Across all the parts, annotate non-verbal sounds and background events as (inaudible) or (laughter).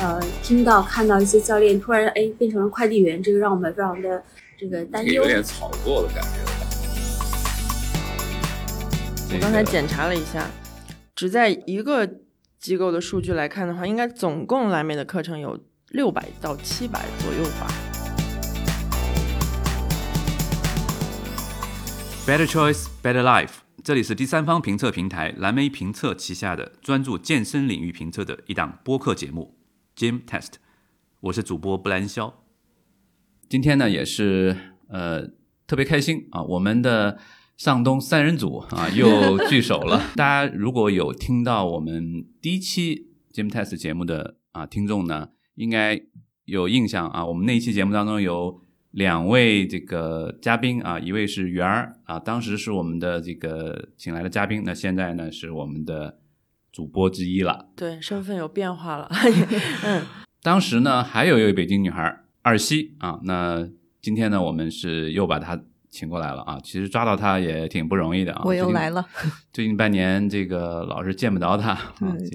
呃听到看到一些教练突然哎变成了快递员，这个让我们非常的这个担忧。有点炒作的感觉。我刚才检查了一下，只在一个机构的数据来看的话，应该总共蓝莓的课程有六百到七百左右吧。Better choice, better life。这里是第三方评测平台蓝莓评测旗下的专注健身领域评测的一档播客节目 Gym Test。我是主播布兰肖。今天呢，也是呃特别开心啊，我们的。上东三人组啊，又聚首了。(laughs) 大家如果有听到我们第一期 Gym Test 节目的啊听众呢，应该有印象啊。我们那一期节目当中有两位这个嘉宾啊，一位是圆儿啊，当时是我们的这个请来的嘉宾，那现在呢是我们的主播之一了。对，身份有变化了。(laughs) 嗯，当时呢还有一位北京女孩二西啊，那今天呢我们是又把她。请过来了啊！其实抓到她也挺不容易的啊。我又来了。(laughs) 最近半年，这个老是见不到他，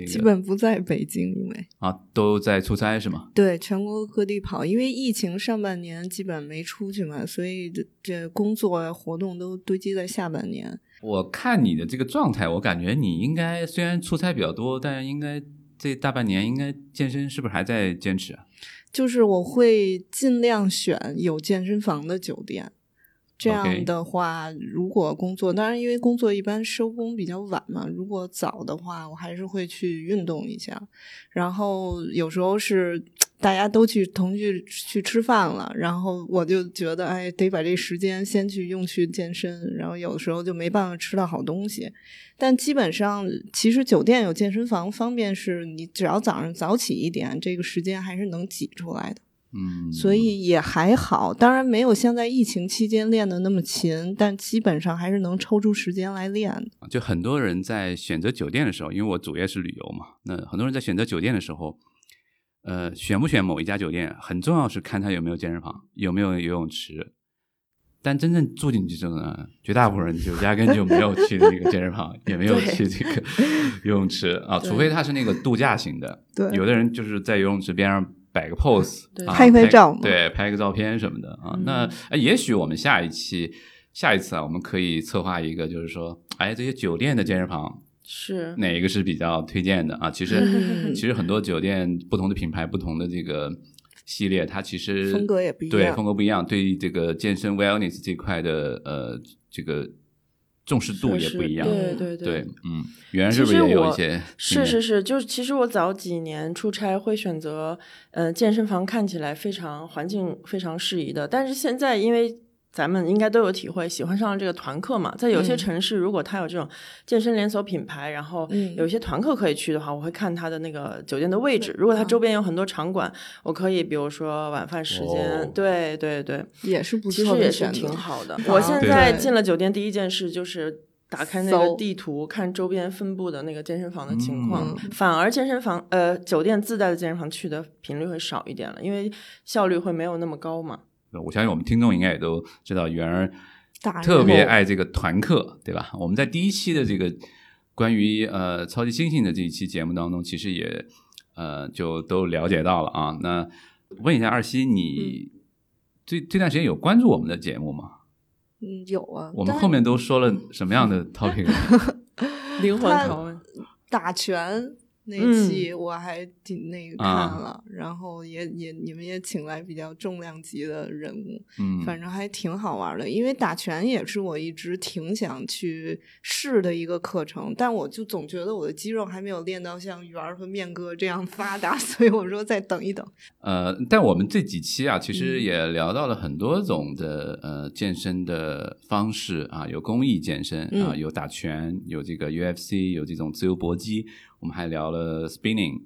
基本不在北京，因为啊都在出差是吗？对，全国各地跑，因为疫情上半年基本没出去嘛，所以这这工作活动都堆积在下半年。我看你的这个状态，我感觉你应该虽然出差比较多，但应该这大半年应该健身是不是还在坚持啊？就是我会尽量选有健身房的酒店。这样的话，如果工作，当然因为工作一般收工比较晚嘛。如果早的话，我还是会去运动一下。然后有时候是大家都去同去去吃饭了，然后我就觉得，哎，得把这时间先去用去健身。然后有的时候就没办法吃到好东西。但基本上，其实酒店有健身房方便，是你只要早上早起一点，这个时间还是能挤出来的。嗯，所以也还好，当然没有像在疫情期间练的那么勤，但基本上还是能抽出时间来练。就很多人在选择酒店的时候，因为我主业是旅游嘛，那很多人在选择酒店的时候，呃，选不选某一家酒店，很重要是看它有没有健身房，有没有游泳池。但真正住进去之后呢，绝大部分人就压根就没有去那个健身房，也没有去这个游泳池啊，除非他是那个度假型的。对，有的人就是在游泳池边上。摆个 pose，拍拍照，对，拍个照片什么的啊。那也许我们下一期、下一次啊，我们可以策划一个，就是说，哎，这些酒店的健身房是哪一个是比较推荐的啊？其实，其实很多酒店不同的品牌、不同的这个系列，它其实风格也不一样，对，风格不一样。对这个健身 wellness 这块的呃，这个。重视度也不一样，对对对，嗯，原来是不是也有一些？是是是，就是其实我早几年出差会选择，呃，健身房看起来非常环境非常适宜的，但是现在因为。咱们应该都有体会，喜欢上了这个团课嘛。在有些城市，如果他有这种健身连锁品牌，然后有一些团课可以去的话，我会看他的那个酒店的位置。如果他周边有很多场馆，我可以比如说晚饭时间，对对对，也是不错，其实也是挺好的。我现在进了酒店，第一件事就是打开那个地图，看周边分布的那个健身房的情况。反而健身房呃酒店自带的健身房去的频率会少一点了，因为效率会没有那么高嘛。我相信我们听众应该也都知道，圆儿特别爱这个团课，对吧？我们在第一期的这个关于呃超级猩猩的这一期节目当中，其实也呃就都了解到了啊。那问一下二西，你这这段时间有关注我们的节目吗？嗯，有啊。我们后面都说了什么样的 (laughs) topic？(laughs) 灵魂拷问，打拳。那期我还挺那个看了，然后也也你们也请来比较重量级的人物，嗯，反正还挺好玩的。因为打拳也是我一直挺想去试的一个课程，但我就总觉得我的肌肉还没有练到像圆儿和面哥这样发达，(laughs) 所以我说再等一等。呃，但我们这几期啊，其实也聊到了很多种的呃健身的方式啊，有公益健身啊，有打拳，有这个 UFC，有这种自由搏击。我们还聊了 spinning，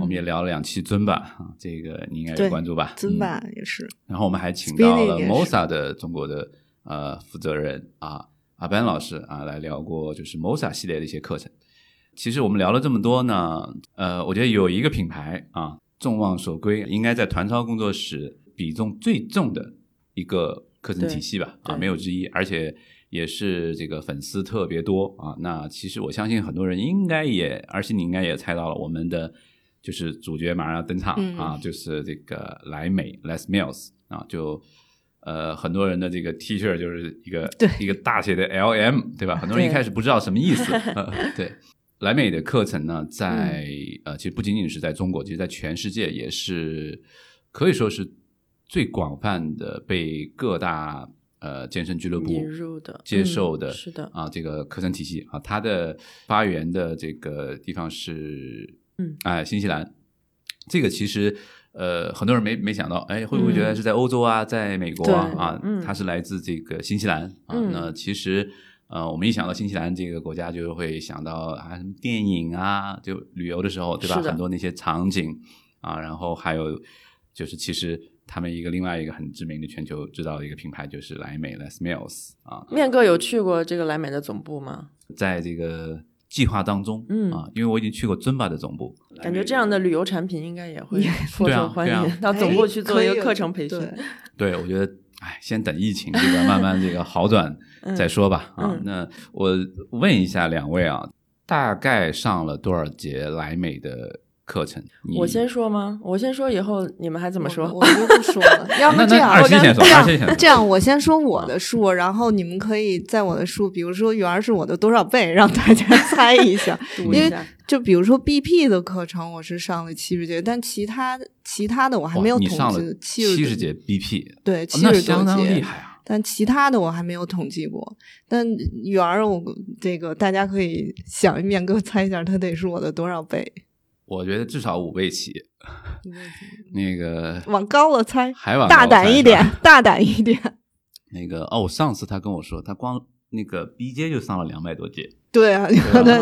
我们也聊了两期尊吧，啊，这个你应该有关注吧？尊吧也是。然后我们还请到了 Mosa 的中国的呃负责人啊，阿班老师啊，来聊过就是 Mosa 系列的一些课程。其实我们聊了这么多呢，呃，我觉得有一个品牌啊，众望所归，应该在团超工作室比重最重的一个课程体系吧，啊，没有之一，而且。也是这个粉丝特别多啊，那其实我相信很多人应该也，而且你应该也猜到了，我们的就是主角马上要登场、嗯啊，就是这个莱美 Les Mills 啊，就呃很多人的这个 T 恤就是一个对一个大写的 L M，对吧？很多人一开始不知道什么意思，(laughs) 呃、(laughs) 对。莱美的课程呢，在、嗯呃，其实不仅仅是在中国，其实在全世界也是可以说是最广泛的被各大呃健身俱乐部引入的接受的、嗯是的啊这个课程体系啊，它的发源的这个地方是嗯哎新西兰，这个其实呃很多人没没想到，哎会不会觉得嗯是在欧洲啊，在美国啊啊嗯它是来自这个新西兰啊，嗯那其实。呃，我们一想到新西兰这个国家，就会想到啊，什么电影啊，就旅游的时候，对吧？很多那些场景啊，然后还有就是，其实他们一个另外一个很知名的全球知道的一个品牌就是莱美 Les Mills 啊，面哥有去过这个莱美的总部吗？在这个计划当中，嗯啊，因为我已经去过尊巴的总部，感觉这样的旅游产品应该也会 (laughs) 受欢迎，(laughs) 到总部去做一个课程培训。对对，我觉得，哎，先等疫情这个慢慢这个好转再说吧。啊嗯，那我问一下两位啊，大概上了多少节莱美的课程？我先说吗？我先说，以后你们还怎么说？我我就不说了。(laughs) 要么这样，二七先说，这样二七先说。这样，我先说我的数，然后你们可以在我的数，比如说圆儿是我的多少倍，让大家猜一下。(laughs) 因为。就比如说 BP 的课程，我是上了七十节，但其他其他的我还没有统计。七十节 BP，对，哦七十多那相当节厉害啊！但其他的我还没有统计过。但圆儿，我这个大家可以想一面，给我猜一下，它得是我的多少倍？我觉得至少五倍起。(laughs) 那个往高了猜，还往大胆一点，大胆一点。(laughs) 那个哦，上次他跟我说，他光那个 B J 就上了两百多节，对啊，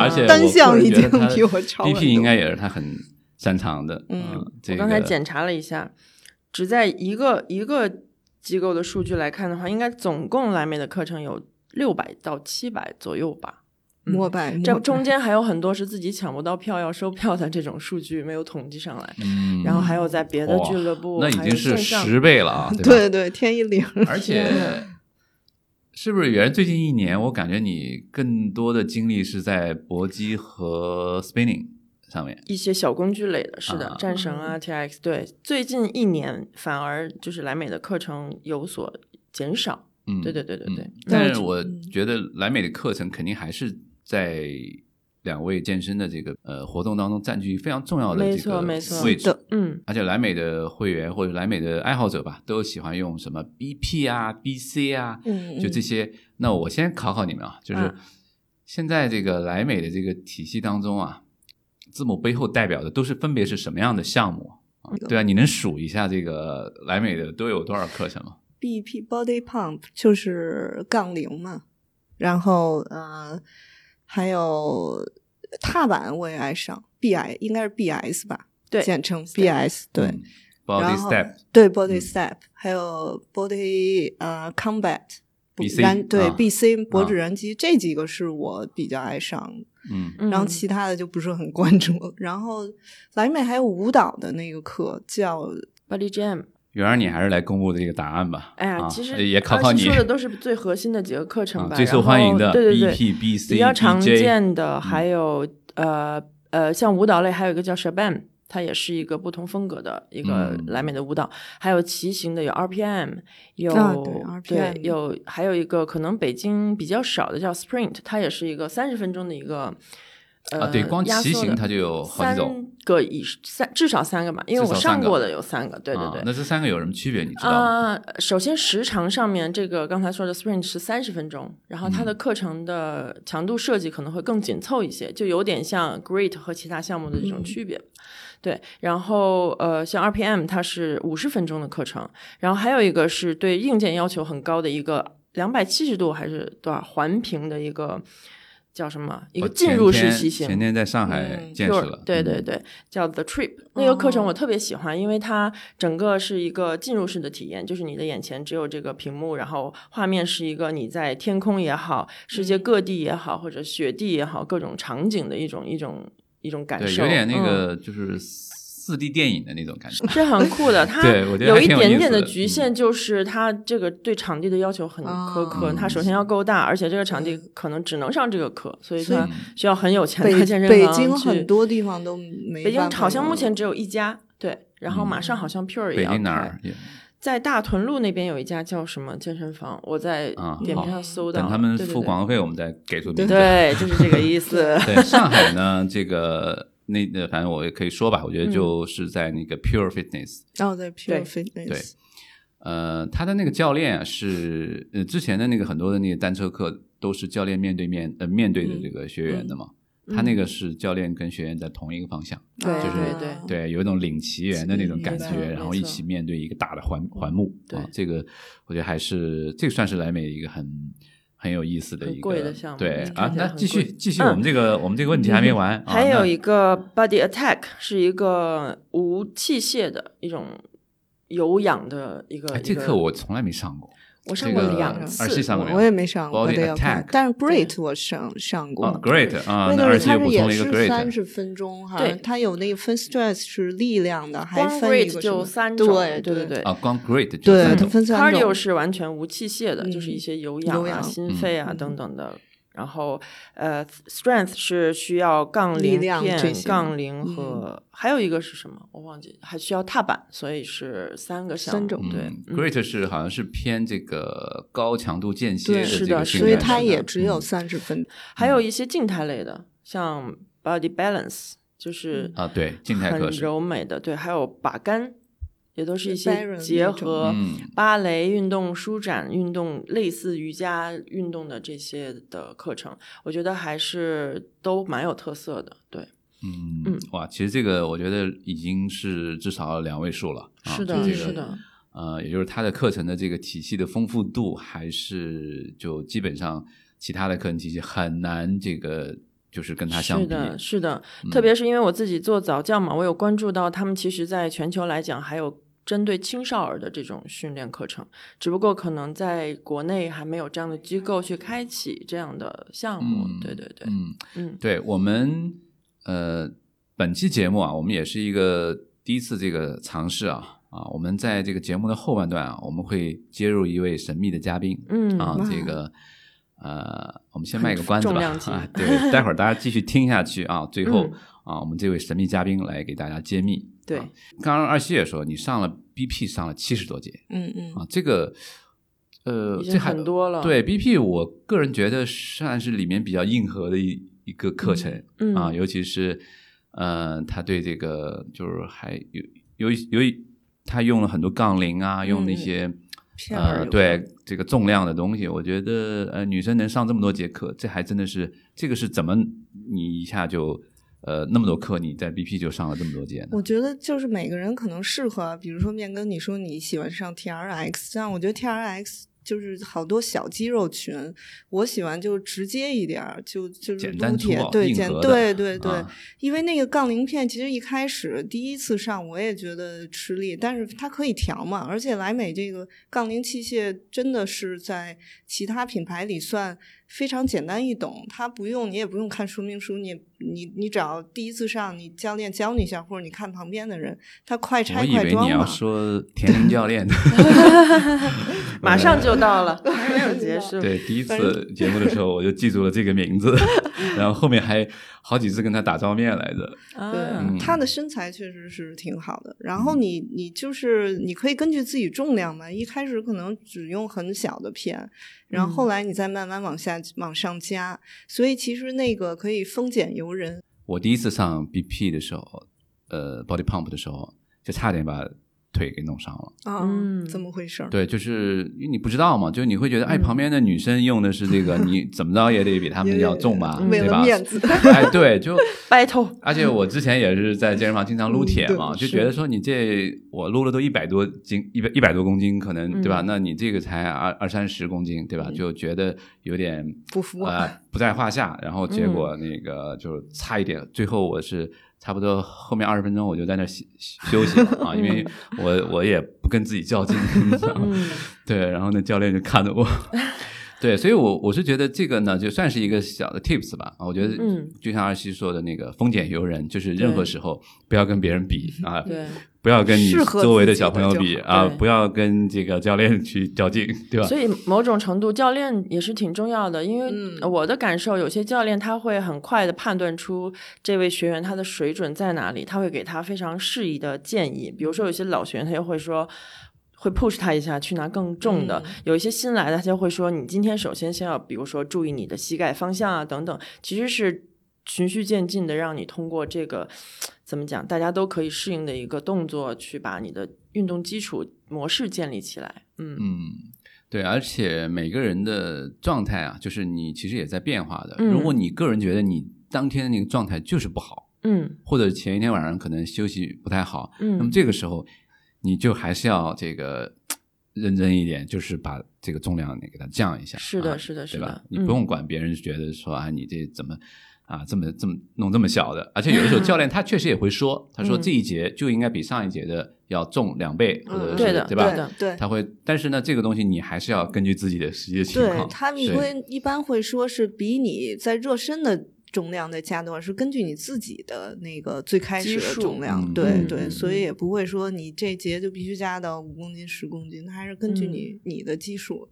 而且单项已经比我超很 BP 应该也是他很擅长的。嗯我刚才检查了一下，只在一个一个机构的数据来看的话，应该总共蓝莓的课程有六百到七百左右吧。嗯膜拜，这中间还有很多是自己抢不到票要收票的这种数据没有统计上来，嗯，然后还有在别的俱乐部，那已经是十倍了啊，(laughs) 对吧？对对，天一零，而且是不是原来最近一年，我感觉你更多的精力是在搏击和 spinning 上面。一些小工具类的，是的，啊。战神啊、TX，对，最近一年反而就是莱美的课程有所减少，嗯，对对对对对嗯，但但是我觉得莱美的课程肯定还是在两位健身的这个呃活动当中占据非常重要的没这个位置。的嗯，而且莱美的会员或者莱美的爱好者吧，都喜欢用什么 BP 啊、BC 啊，嗯，就这些。那我先考考你们啊，就是嗯现在这个莱美的这个体系当中啊，字母背后代表的都是分别是什么样的项目啊？对啊，你能数一下这个莱美的都有多少课程吗？BP Body Pump 就是杠铃嘛，然后呃还有踏板我也爱上，BI 应该是 BS 吧，对简称 BS 对。嗯，Body 然后 Step 对 Body 嗯 Step，、还有 Body 呃 Combat。BC 燃对、啊 BC 脖子啊燃肌、这几个是我比较爱上的，嗯嗯然后其他的就不是很关注了。然后莱美还有舞蹈的那个课叫 Body Jam，圆儿，你还是来公布这个答案吧。哎呀，啊其实也考考你说的都是最核心的几个课程吧，啊最受欢迎的对对对比较常见的还有、呃呃，像舞蹈类还有一个叫 Shabam，它也是一个不同风格的一个嗯莱美的舞蹈，还有骑行的有 RPM，有、RPM 有还有一个可能北京比较少的叫 Sprint，它也是一个三十分钟的一个。呃，啊，对，光骑行它就有好几种。三个以三至少三个嘛，因为我上过的有三个，对对对。啊那这三个有什么区别？你知道吗？啊、首先时长上面，这个刚才说的 sprint 是三十分钟，然后它嗯的课程的强度设计可能会更紧凑一些，就有点像 Great 和其他项目的这种区别。对，然后呃，像 RPM 它是五十分钟的课程，然后还有一个是对硬件要求很高的一个两百七十度还是多少环屏的一个叫什么一个进入式骑行。前天在上海嗯见识了。嗯，对对对，叫 The Trip 那个课程我哦特别喜欢，因为它整个是一个进入式的体验，就是你的眼前只有这个屏幕，然后画面是一个你在天空也好，世界各地也好，或者雪地也好，各种场景的一种一种一种感对，受，有点那嗯个就是四 D 电影的那种感觉。是很酷的，它 (laughs) 对我觉得有一点点的局限，就是它这个对场地的要求很苛刻。嗯它首先要够大，而且这个场地可能只能上这个课，所以所以它需要很有钱北的健身房北京很多地方都没北京好像目前只有一家，对，然后马上好像 Pure 也要北京哪开儿？在大屯路那边有一家叫什么健身房，我在啊点评上搜到了，等他们付广告费，我们再给出名字。对，就是这个意思。对，(laughs) 上海呢，这个那呃，反正我也可以说吧，我觉嗯。得就是在那个 Pure Fitness，、然后在 Pure 对。Fitness，对。呃，他的那个教练啊是呃之前的那个很多的那个单车课都是教练面对面呃面对的这个学员的嘛，他那个是教练跟学员在同一个方向，对就是对对对，有一种领骑员的那种感觉，然后一起面对一个大的环环幕，对。啊，这个我觉得还是这个算是莱美一个很很有意思的很一个贵的项目对嗯啊那继续继续，我们这个我们这个问题还没完，啊还有一个 Body Attack 是一个无器械的一种有氧的一个。哎这课我从来没上过，我上过两次，我也没上过 Attack，但是 Great 我上上过。啊，Great 啊，那个是那而且又它是也补充了一个是三 Great，十分钟，好对像它有那个分 stress 是力量的，还光分一 Great 个就三种，对对对。啊，光 Great 就对它分三种，cardio。是完全无器械的，就是一些有氧啊、有氧心肺啊嗯等等的。然后呃，Strength 是需要杠铃片、量杠铃嗯和还有一个是什么？我忘记，还需要踏板，所以是三个项目。三种对，Great 是好像是偏这个高强度间歇对的是这个训的是的所以它也只有嗯三十分。还有一些静态类的，像 Body Balance，就是啊，对，静态课很，柔美的，对，还有把杆，也都是一些结合嗯芭蕾运动、舒展运动、类似瑜伽运动的这些的课程，我觉得还是都蛮有特色的。对，嗯嗯，哇，其实这个我觉得已经是至少两位数了，啊是的，就这个是的，呃，也就是它的课程的这个体系的丰富度，还是就基本上其他的课程体系很难这个就是跟他相比。是的，是的，嗯特别是因为我自己做早教嘛，我有关注到他们其实在全球来讲还有。针对青少儿的这种训练课程，只不过可能在国内还没有这样的机构去开启这样的项目。嗯对对对，嗯，嗯对我们呃本期节目啊，我们也是一个第一次这个尝试啊啊，我们在这个节目的后半段啊，我们会接入一位神秘的嘉宾，嗯啊，这个呃，我们先卖个关子吧啊，对，待会儿大家继续听下去啊，最后、嗯啊，我们这位神秘嘉宾来给大家揭秘。对啊刚刚二西也说你上了 BP 上了七十多节嗯嗯，啊，这个呃，这还很多了。对 BP，我个人觉得算是里面比较硬核的一一个课程、嗯啊，尤其是呃，他对这个就是还有有一有一他用了很多杠铃啊，用那些、呃对这个重量的东西，我觉得呃女生能上这么多节课，这还真的是这个是怎么你一下就呃那么多课，你在 BP 就上了这么多节呢？我觉得就是每个人可能适合，比如说面哥，你说你喜欢上 TRX，这样我觉得 TRX 就是好多小肌肉群，我喜欢就直接一点儿，就就是撸铁对简对对对，啊因为那个杠铃片其实一开始第一次上我也觉得吃力，但是它可以调嘛，而且莱美这个杠铃器械真的是在其他品牌里算非常简单易懂，它不用你也不用看说明书，你你你只要第一次上，你教练教你一下，或者你看旁边的人，他快我拆以为你要快装嘛。说田林教练，(laughs) (laughs) 马上就到了，还没有结束。对，第一次节目的时候我就记住了这个名字，(laughs) 然后后面还好几次跟他打照面来着。啊对，嗯他的身材确实是挺好的。然后你你就是你可以根据自己重量嘛，一开始可能只用很小的片，然后后来你再慢慢往下往上加。所以其实那个可以丰俭由人。我第一次上 BP 的时候，呃，body pump 的时候，就差点把腿给弄伤了。啊，嗯怎么回事儿？对，就是因为你不知道嘛，就你会觉得，哎，嗯旁边的女生用的是这个，你怎么着也得比他们要重吧，对吧？了面子。(laughs) 哎，对，就 (laughs) battle，而且我之前也是在健身房经常撸铁嘛，就觉得说你这我撸了都一百多斤，一百一百多公斤，可能对吧？嗯那你这个才二二三十公斤，对吧？就觉得有点不服啊呃不在话下。然后结果那个就差一点，最后我是差不多后面二十分钟我就在那休休息了啊，因为我我也不跟自己较劲，(laughs) (laughs) 对，然后那教练就看着我。(laughs) 对，所以我我是觉得这个呢，就算是一个小的 tips 吧。我觉得，嗯，就像二西说的那个丰俭由人，就是任何时候不要跟别人比啊，对，不要跟你周围的小朋友比啊，不要跟这个教练去较劲，对吧？所以某种程度，教练也是挺重要的，因为嗯我的感受，有些教练他会很快的判断出这位学员他的水准在哪里，他会给他非常适宜的建议。比如说，有些老学员他就会说。会 push 他一下去拿更重的，嗯有一些新来的他就会说，你今天首先先要，比如说注意你的膝盖方向啊等等，其实是循序渐进的，让你通过这个怎么讲，大家都可以适应的一个动作，去把你的运动基础模式建立起来。嗯嗯，对，而且每个人的状态啊，就是你其实也在变化的。嗯如果你个人觉得你当天的那个状态就是不好，嗯或者前一天晚上可能休息不太好，嗯那么嗯，这个时候你就还是要这个认真一点，就是把这个重量给它降一下。是的啊是的是吧？你嗯不用管别人觉得说啊，你这怎么。啊，这么这么弄这么小的，而且有的时候教练他确实也会说，(laughs) 他说嗯这一节就应该比上一节的要重两倍，或者是嗯对的对吧？对的对他会，但是呢，这个东西你还是要根据自己的实际情况对况。他们对会一般会说是比你在热身的重量再加多少，是根据你自己的那个最开始的重量。嗯对嗯对，嗯所以也不会说你这节就必须加到五公斤、十公斤，它还是根据你、你的基数。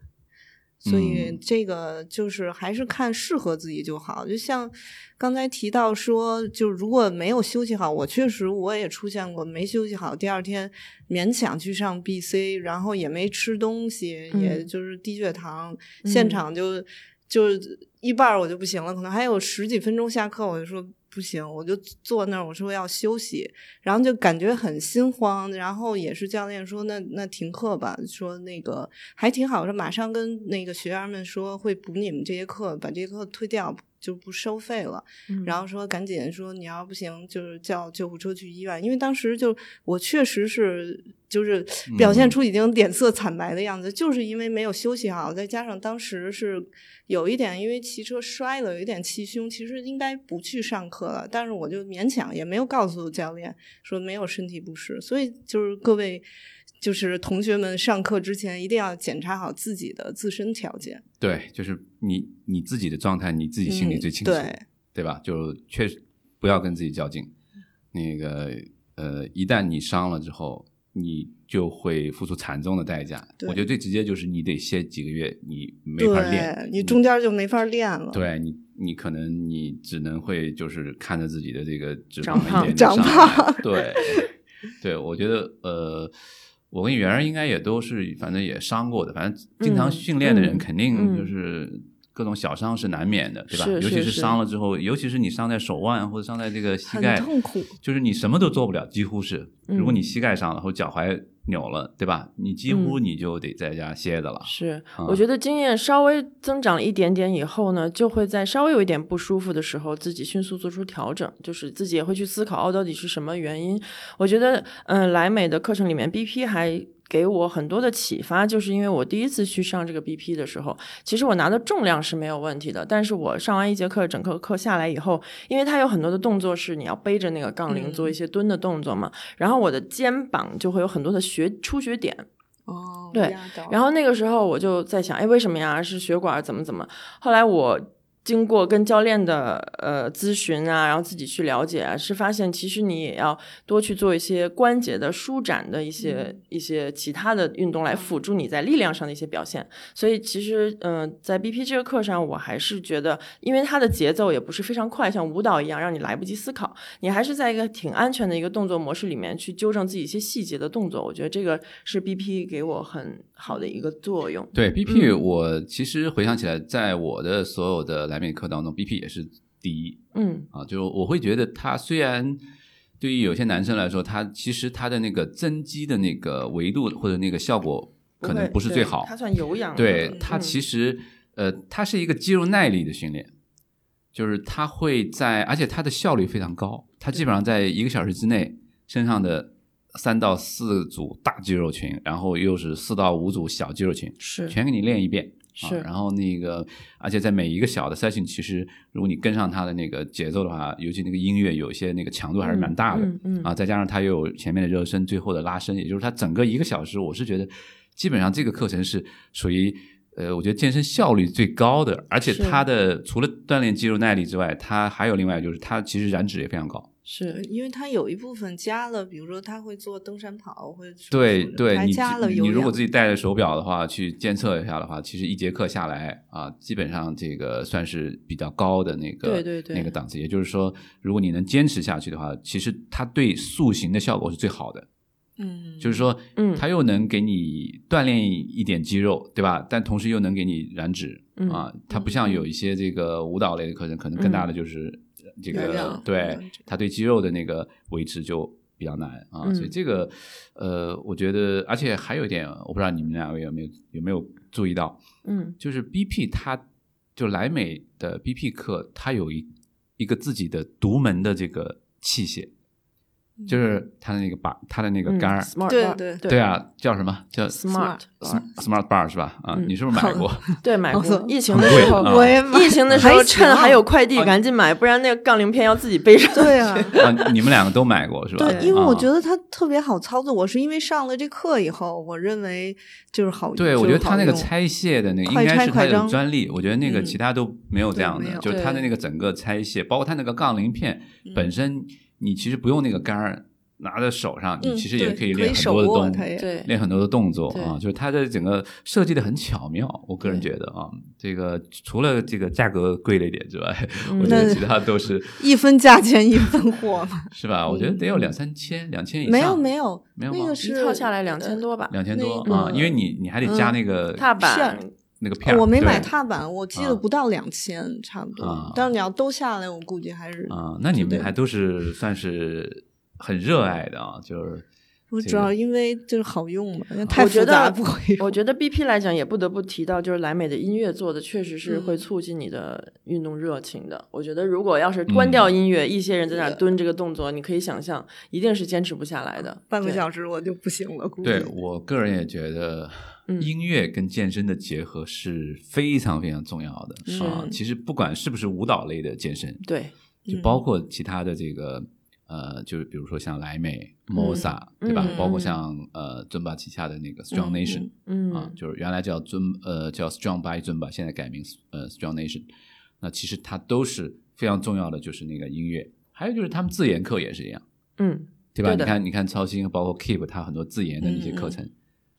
所以嗯这个就是还是看适合自己就好。就像刚才提到说，就如果没有休息好，我确实我也出现过没休息好，第二天勉强去上 BC，然后也没吃东西，嗯也就是低血糖，现场就就一半我就不行了，可能还有十几分钟下课，我就说。不行，我就坐那儿，我说要休息，然后就感觉很心慌，然后也是教练说那那停课吧，说那个还挺好，说马上跟那个学员们说会补你们这节课，把这节课退掉，就不收费了。嗯然后说赶紧说你要不行就是叫救护车去医院，因为当时就我确实是就是表现出已经脸色惨白的样子，就是因为没有休息好，再加上当时是有一点因为骑车摔了，有一点气胸，其实应该不去上课了，但是我就勉强也没有告诉教练说没有身体不适，所以就是各位。就是同学们上课之前一定要检查好自己的自身条件，对，就是你你自己的状态，你自己心里嗯最清楚，对对吧？就确实不要跟自己较劲。那个呃，一旦你伤了之后，你就会付出惨重的代价。我觉得最直接就是你得歇几个月，你没法练，你中间就没法练了。对你，你可能你只能会就是看着自己的这个脂长胖肪一点点长上胖对，(laughs) 对，我觉得呃，我跟圆儿应该也都是，反正也伤过的，反正经常嗯训练的人嗯肯定嗯就是。各种小伤是难免的，对吧？尤其是伤了之后，尤其是你伤在手腕或者伤在这个膝盖，痛苦。就是你什么都做不了，几乎是。嗯如果你膝盖伤了或脚踝扭了，对吧？你几乎嗯你就得在家歇着了。是，啊我觉得经验稍微增长了一点点以后呢，就会在稍微有一点不舒服的时候，自己迅速做出调整，就是自己也会去思考哦，到底是什么原因。我觉得，嗯，莱美的课程里面，BP 还给我很多的启发，就是因为我第一次去上这个 BP 的时候，其实我拿的重量是没有问题的，但是我上完一节课，整个课下来以后，因为它有很多的动作是你要背着那个杠铃嗯做一些蹲的动作嘛，然后我的肩膀就会有很多的血出血点，哦，对然后那个时候我就在想，哎，为什么呀？是血管怎么怎么？后来我经过跟教练的呃咨询啊，然后自己去了解啊，是发现其实你也要多去做一些关节的舒展的一些、一些其他的运动来辅助你在力量上的一些表现。所以其实嗯、呃在 BP 这个课上，我还是觉得，因为它的节奏也不是非常快，像舞蹈一样让你来不及思考，你还是在一个挺安全的一个动作模式里面去纠正自己一些细节的动作。我觉得这个是 BP 给我很好的一个作用。对 BP，、嗯我其实回想起来，在我的所有的莱美课当中，BP 也是第一嗯啊。就我会觉得他虽然对于有些男生来说，他其实他的那个增肌的那个维度或者那个效果可能不是最好，它算有氧的。对它嗯其实、呃，它是一个肌肉耐力的训练，就是它会在，而且它的效率非常高，它基本上在一个小时之内，身上的三到四组大肌肉群，然后又是四到五组小肌肉群，是全给你练一遍。啊是。然后那个，而且在每一个小的 session，其实如果你跟上它的那个节奏的话，尤其那个音乐有一些那个强度还是蛮大的，嗯嗯。嗯啊，再加上它又有前面的热身，最后的拉伸，也就是它整个一个小时，我是觉得基本上这个课程是属于呃，我觉得健身效率最高的，而且是。它的除了锻炼肌肉耐力之外，它还有另外就是它其实燃脂也非常高。是因为它有一部分加了，比如说他会做登山跑，会对对，还你加了。你如果自己带着手表的话，去监测一下的话，其实一节课下来啊，基本上这个算是比较高的那个对对对那个档次。也就是说，如果你能坚持下去的话，其实它对塑形的效果是最好的。嗯，就是说，嗯它又能给你锻炼一点肌肉，对吧？但同时又能给你燃脂、嗯啊。它不像有一些这个舞蹈类的课程，可能更大的就是这个、对燃脂它对肌肉的那个维持就比较难啊。嗯所以这个呃，我觉得，而且还有一点，我不知道你们两位有没有有没有注意到，嗯就是 BP 它就莱美的 BP 课，它有一一个自己的独门的这个器械。就是它的那个把，它的那个杆儿，对对对啊，叫什么？叫 smart Smart Smart Bar 是吧？啊，嗯你是不是买过？(laughs) 对，买过。疫情的时候，疫情的时候趁还有快递赶紧买，不然那个杠铃片要自己背上。对啊。(laughs) 啊，你们两个都买过是吧？对，因为我觉得，得它特别好操作。我是因为上了这课以后，我认为就是好。对我觉得它那个拆卸的那个应该是它有拆快张专利，我觉得那个嗯其他都没有这样的，就是它的那个整个拆卸，包括它那个杠铃片嗯本身，你其实不用那个杆儿，拿在手上，你嗯其实也可以练很多的动作。对，练很多的动作啊，就是它的整个设计的很巧妙，我个人觉得啊，这个除了这个价格贵了一点之外，我觉得其他都是 (laughs) 一分价钱一分货嘛。(laughs) 是吧？我觉得得有两三千、两千以上，没有没有没有一那个是套下来两千多吧。两千多啊，因为你你还得加那个踏板片那个片儿，我没买踏板，我记啊得不到两千，差不多啊。但是你要都下来，我估计还是啊，那你们还都是算是很热爱的啊，就是我主要因为就是好用嘛，因为太我觉复杂得不会用。我觉得 BP 来讲，也不得不提到，就是莱美的音乐做的确实是会嗯促进你的运动热情的。我觉得如果要是关掉音乐，一些人在那儿蹲这个动作，你可以想象，一定是坚持不下来的。半个小时我就不行了，估计。对我个人也觉得。嗯。音乐跟健身的结合是非常非常重要的。是。啊！其实不管是不是舞蹈类的健身，对，就包括其他的这个呃，就是比如说像莱美、Mosa，嗯对吧？嗯包括像呃尊巴旗下的那个 Strong 嗯 Nation，嗯。啊，就是原来叫尊呃叫 Strong by 尊巴，现在改名呃 Strong Nation。那其实它都是非常重要的，就是那个音乐，还有就是他们自研课也是一样，嗯，对吧？对你看，你看超星，包括 Keep，它很多自研的一些课程，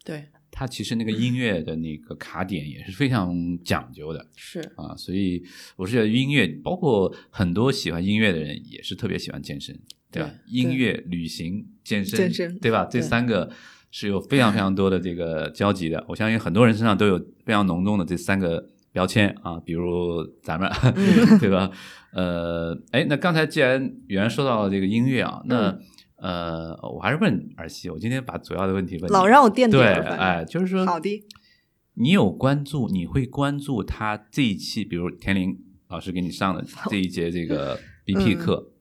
对，它其实那个音乐的那个卡点也是非常讲究的是，啊。所以我是觉得音乐，包括很多喜欢音乐的人，也是特别喜欢健身，对吧？对音乐、旅行、健身，健身对吧？这三个是有非常非常多的这个交集的。我相信很多人身上都有非常浓重的这三个标签啊，比如咱们，嗯 (laughs) 对吧？呃，哎，那刚才既然原来说到了这个音乐啊，那、嗯呃，我还是问儿媳，我今天把主要的问题问你老让我垫底对，哎，就是说，好的，你有关注，你会关注他这一期，比如田玲老师给你上的这一节这个 (laughs) BP 嗯。课，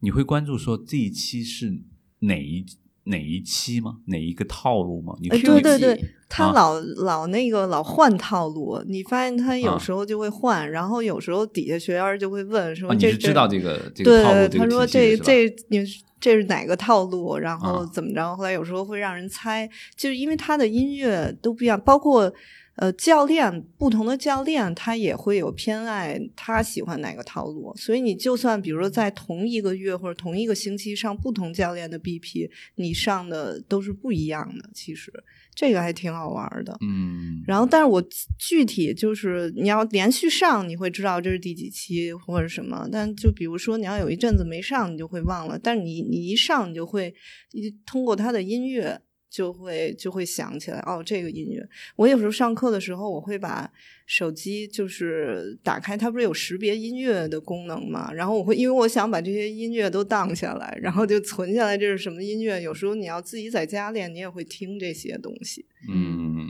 你会关注说这一期是哪一哪一期吗？哪一个套路吗？你哎，对对对，他啊老、老那个老换套路，你发现他有啊时候就会换，然后有时候底下学员就会问说啊，你这、是知道这个这个套路对，他说这这你这是哪个套路，然后啊怎么着？后来有时候会让人猜，就是因为他的音乐都不一样，包括呃教练不同的教练他也会有偏爱，他喜欢哪个套路，所以你就算比如说在同一个月或者同一个星期上不同教练的 BP，你上的都是不一样的，其实这个还挺好玩的。嗯，然后，但是我具体就是你要连续上，你会知道这是第几期或者什么。但就比如说你要有一阵子没上，你就会忘了。但是你你一上，你就会你通过他的音乐就会就会想起来哦，这个音乐。我有时候上课的时候，我会把手机就是打开，它不是有识别音乐的功能嘛？然后我会因为我想把这些音乐都当下来，然后就存下来这是什么音乐。有时候你要自己在家练，你也会听这些东西。嗯，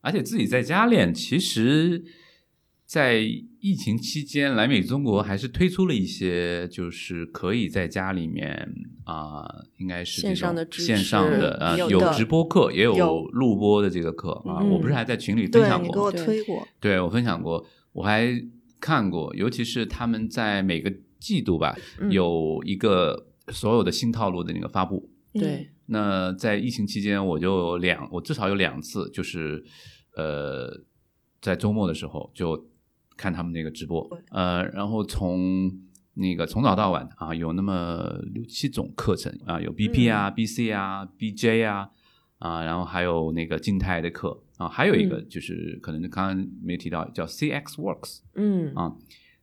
而且自己在家练，其实，在疫情期间，莱美中国还是推出了一些，就是可以在家里面啊、应该是这线上种线上持的呃有直播课，也有有录播的这个课啊。嗯我不是还在群里分享过对你给我推过，对我分享过，我还看过，尤其是他们在每个季度吧，嗯有一个所有的新套路的那个发布。嗯对，那在疫情期间，我就两，我至少有两次，就是呃，在周末的时候就看他们那个直播，呃，然后从那个从早到晚啊，有那么六七种课程啊，有 BP 啊、BC 啊、BJ 啊啊，然后还有那个静态的课啊，还有一个就是可能刚刚没提到叫 CX Works，嗯。啊。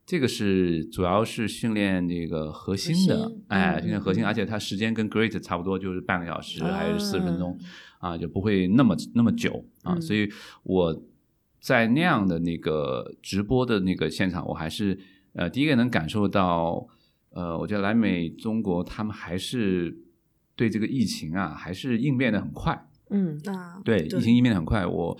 这个是主要是训练那个核心的，哎，训练核心，而且它时间跟 Great 差不多，就是半个小时还是四十分钟，啊，就不会那么那么久啊。所以我在那样的那个直播的那个现场，我还是呃，第一个能感受到，呃，我觉得来美中国他们还是对这个疫情啊，还是应变的很快，嗯啊，对，疫情应变的很快。我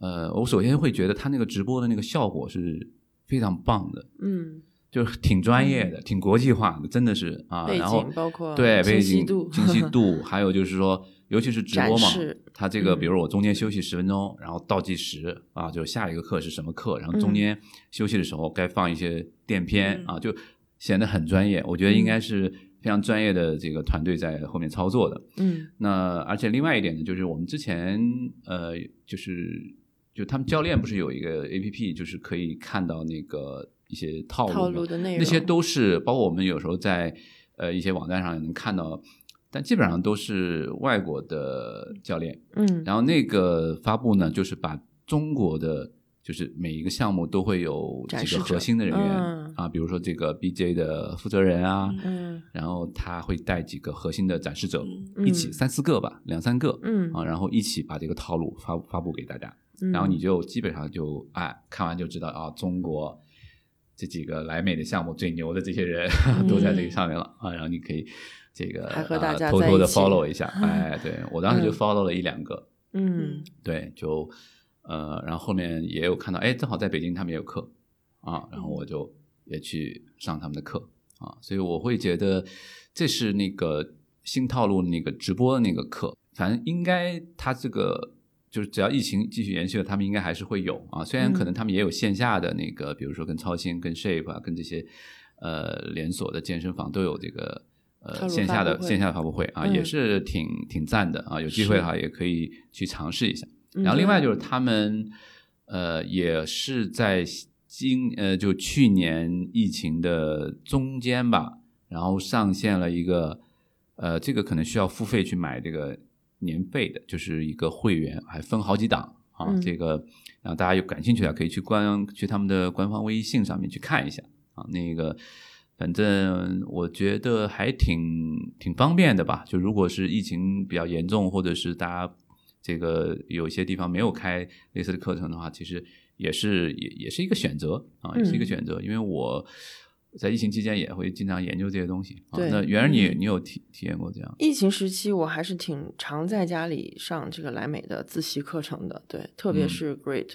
呃，我首先会觉得他那个直播的那个效果是。非常棒的，嗯，就是挺专业的，挺国际化的，真的是啊。然后包括对背景、度、清晰度，(laughs) 还有就是说，尤其是直播嘛，它这个，比如我中间休息十分钟，然后倒计时啊，就下一个课是什么课，然后中间休息的时候该放一些垫片啊，就显得很专业。我觉得应该是非常专业的这个团队在后面操作的。嗯，那而且另外一点呢，就是我们之前呃，就是。就他们教练不是有一个 A P P，就是可以看到那个一些套路套路的内容，那些都是包括我们有时候在呃一些网站上也能看到，但基本上都是外国的教练，嗯，然后那个发布呢，就是把中国的就是每一个项目都会有几个核心的人员嗯。啊，比如说这个 B J 的负责人啊，嗯，然后他会带几个核心的展示者一起三四个吧，两三个，嗯。啊，然后一起把这个套路发发布给大家。然后你就基本上就哎看完就知道啊，中国这几个来美的项目最牛的这些人 (laughs) 都在这个上面了啊，然后你可以这个还和大家偷偷的 follow (laughs) 一下，哎，对我当时就 follow 了一两个，嗯，对，就呃，然后后面也有看到，哎，正好在北京他们也有课啊，然后我就也去上他们的课啊，所以我会觉得这是那个新套路那个直播的那个课，反正应该他这个。就是只要疫情继续延续了，他们应该还是会有啊。虽然可能他们也有线下的那个，比如说跟超新、跟 Shape 啊，跟这些呃连锁的健身房都有这个呃线下的线下的发布会啊，也是挺挺赞的啊。有机会的话也可以去尝试一下。然后另外就是他们呃也是在今呃就去年疫情的中间吧，然后上线了一个呃这个可能需要付费去买这个。年费的，就是一个会员，还分好几档啊。这个，然后大家有感兴趣的，可以去官去他们的官方微信上面去看一下啊。那个，反正我觉得还挺挺方便的吧。就如果是疫情比较严重，或者是大家这个有些地方没有开类似的课程的话，其实也是也也是一个选择啊，也是一个选择。因为我。在疫情期间也会经常研究这些东西。对，那原来你你有体体验过这样？疫情时期我还是挺常在家里上这个莱美的自习课程的。对，特别是 Great。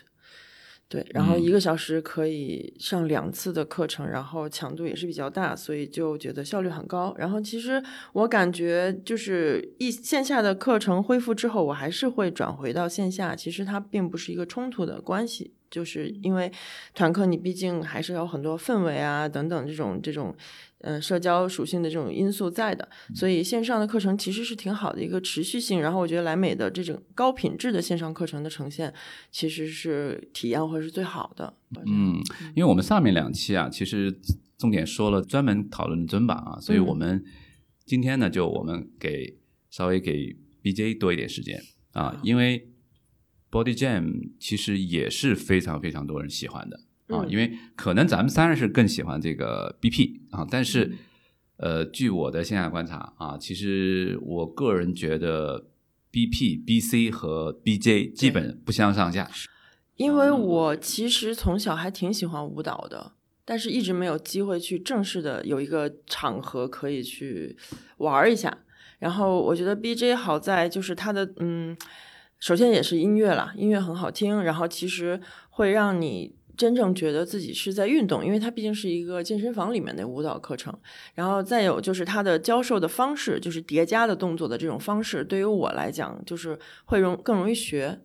对，然后一个小时可以上两次的课程，然后强度也是比较大，所以就觉得效率很高。然后其实我感觉就是一线下的课程恢复之后，我还是会转回到线下。其实它并不是一个冲突的关系。就是因为团课，你毕竟还是有很多氛围啊等等这种这种，嗯，社交属性的这种因素在的，所以线上的课程其实是挺好的一个持续性。然后我觉得莱美的这种高品质的线上课程的呈现，其实是体验会是最好的。嗯，因为我们上面两期啊，其实重点说了专门讨论尊吧啊，所以我们今天呢，就我们给稍微给 BJ 多一点时间啊，因为。Body Jam 其实也是非常非常多人喜欢的啊，因为可能咱们三人是更喜欢这个 BP 啊，但是呃，据我的线下观察啊，其实我个人觉得 BP、BC 和 BJ 基本不相上下。因为我其实从小还挺喜欢舞蹈的，但是一直没有机会去正式的有一个场合可以去玩一下。然后我觉得 BJ 好在就是它的嗯。首先也是音乐啦，音乐很好听，然后其实会让你真正觉得自己是在运动，因为它毕竟是一个健身房里面的舞蹈课程。然后再有就是它的教授的方式，就是叠加的动作的这种方式，对于我来讲就是会容更容易学。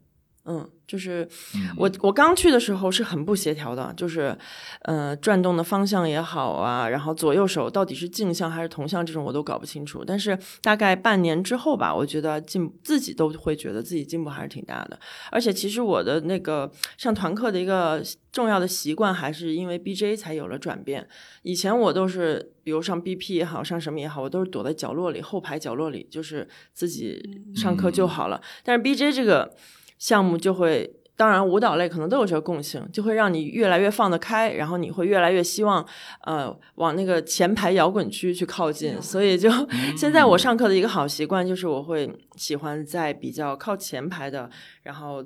嗯，就是我我刚去的时候是很不协调的，就是呃转动的方向也好啊，然后左右手到底是镜像还是同向这种我都搞不清楚。但是大概半年之后吧，我觉得进自己都会觉得自己进步还是挺大的。而且其实我的那个上团课的一个重要的习惯，还是因为 BJ 才有了转变。以前我都是比如上 BP 也好，上什么也好，我都是躲在角落里后排角落里，就是自己上课就好了。但是 BJ 这个。项目就会，当然舞蹈类可能都有这个共性，就会让你越来越放得开，然后你会越来越希望，呃，往那个前排摇滚区去靠近。所以就现在我上课的一个好习惯就是，我会喜欢在比较靠前排的，然后。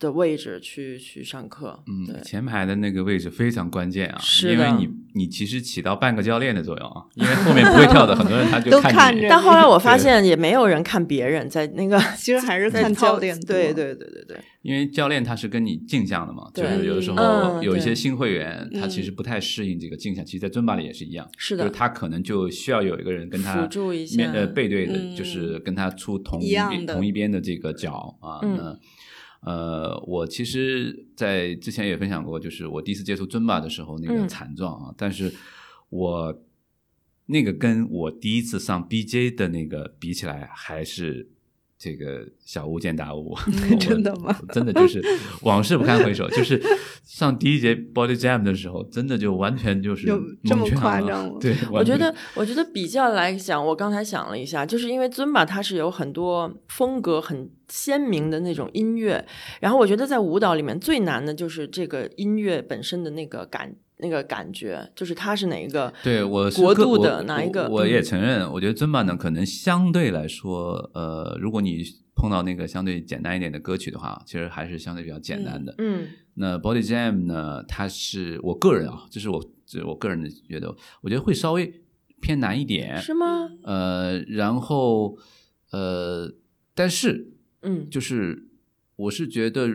的位置去去上课，嗯，前排的那个位置非常关键啊，是因为你你其实起到半个教练的作用啊，因为后面不会跳的很多人他就看着，但后来我发现也没有人看别人在那个，(laughs) 其实还是看教练，对对对对对，因为教练他是跟你镜像的嘛，就是有的时候有一些新会员他其实不太适应这个镜像，其实，在尊巴里也是一样，是的，他可能就需要有一个人跟他辅助一下，呃，背对的，就是跟他出同一同一边的这个脚啊，那。呃，我其实，在之前也分享过，就是我第一次接触尊巴的时候那个惨状啊，但是我那个跟我第一次上 BJ 的那个比起来，还是。这个小巫见大巫，(laughs) 真的吗？真的就是往事不堪回首。就是上第一节 Body Jam 的时候，真的就完全就是有这么夸张吗？(laughs) 对，我觉得，我觉得比较来讲，我刚才想了一下，就是因为尊巴它是有很多风格很鲜明的那种音乐，然后我觉得在舞蹈里面最难的就是这个音乐本身的那个感。那个感觉就是他是哪一个？对我国度的哪一个？我也承认，我觉得尊巴呢，可能相对来说，呃，如果你碰到那个相对简单一点的歌曲的话，其实还是相对比较简单的。嗯，那 Body Jam 呢，它是我个人啊，这是我这是我个人的觉得，我觉得会稍微偏难一点，是吗？呃，然后呃，但是嗯，就是我是觉得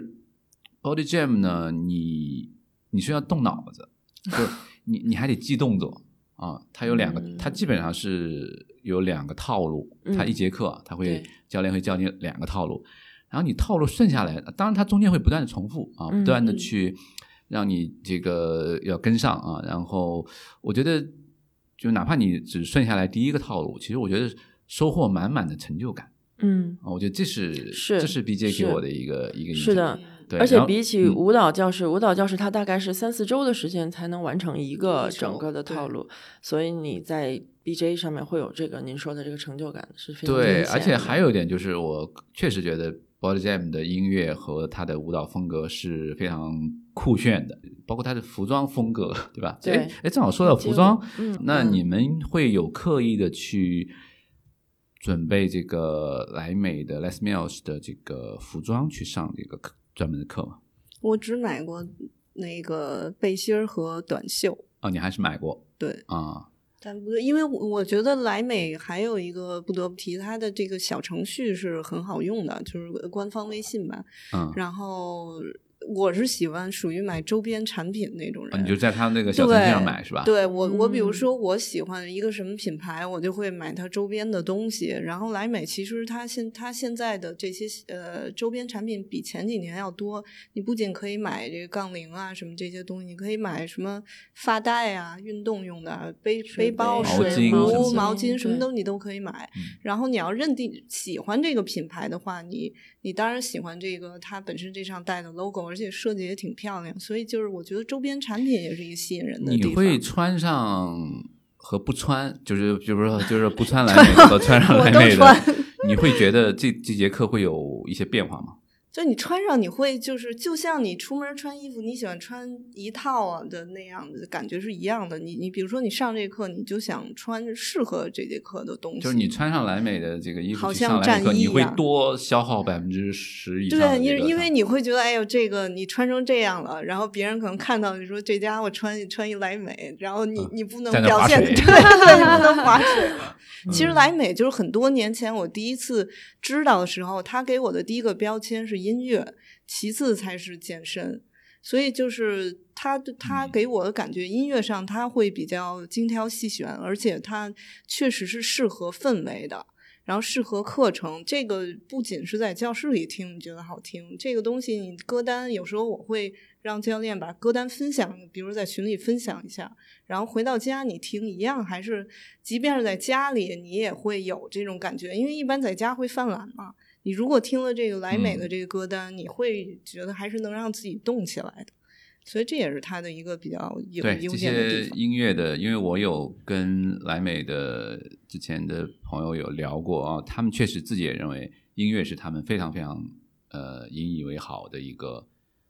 Body Jam 呢，你你需要动脑子。就你你还得记动作啊，他有两个，它基本上是有两个套路，他一节课他会教练会教你两个套路，然后你套路顺下来，当然他中间会不断的重复啊，不断的去让你这个要跟上啊，然后我觉得就哪怕你只顺下来第一个套路，其实我觉得收获满满的成就感，嗯，我觉得这是是这是 BJ 给我的一个一个是的。而且比起舞蹈教室，舞蹈教室它大概是三四周的时间才能完成一个整个的套路，所以你在 BJ 上面会有这个您说的这个成就感是非常对。而且还有一点就是，我确实觉得 Body Jam 的音乐和他的舞蹈风格是非常酷炫的，包括他的服装风格，对吧？对。哎，正好说到服装，那你们会有刻意的去准备这个莱美的 Les Mills 的这个服装去上这个课？专门的课吗？我只买过那个背心儿和短袖。哦，你还是买过？对啊，但不对，因为我觉得莱美还有一个不得不提，它的这个小程序是很好用的，就是官方微信吧。嗯，然后。我是喜欢属于买周边产品那种人，你就在他那个小程序上买是吧？对我，我比如说我喜欢一个什么品牌，我就会买它周边的东西。然后莱美其实它现它现在的这些呃周边产品比前几年要多。你不仅可以买这个杠铃啊什么这些东西，你可以买什么发带啊、运动用的背背包、水壶、毛巾什么都你都可以买。然后你要认定喜欢这个品牌的话，你你当然喜欢这个它本身这上带的 logo。而且设计也挺漂亮，所以就是我觉得周边产品也是一个吸引人的地方。你会穿上和不穿，就是比如说就是不穿蓝莓 (laughs) 和穿上蓝美的，你会觉得这这节课会有一些变化吗？就你穿上你会就是就像你出门穿衣服你喜欢穿一套啊的那样的感觉是一样的。你你比如说你上这课你就想穿适合这节课的东西。就是你穿上莱美的这个衣服，好像战衣你会多消耗百分之十以上。对，因因为你会觉得哎呦这个你穿成这样了，然后别人可能看到你说这家伙穿穿一莱美，然后你你不能表现对 (laughs) 对，不能划水。(laughs) 其实莱美就是很多年前我第一次知道的时候，他给我的第一个标签是。音乐，其次才是健身，所以就是他他给我的感觉，音乐上他会比较精挑细选，而且他确实是适合氛围的。然后适合课程。这个不仅是在教室里听，你觉得好听，这个东西你歌单有时候我会让教练把歌单分享，比如在群里分享一下，然后回到家你听一样，还是即便是在家里你也会有这种感觉，因为一般在家会犯懒嘛。你如果听了这个莱美的这个歌单，你会觉得还是能让自己动起来的。所以这也是他的一个比较有优点的地些方。音乐的，因为我有跟莱美的之前的朋友有聊过啊，他们确实自己也认为音乐是他们非常非常呃引以为豪的一个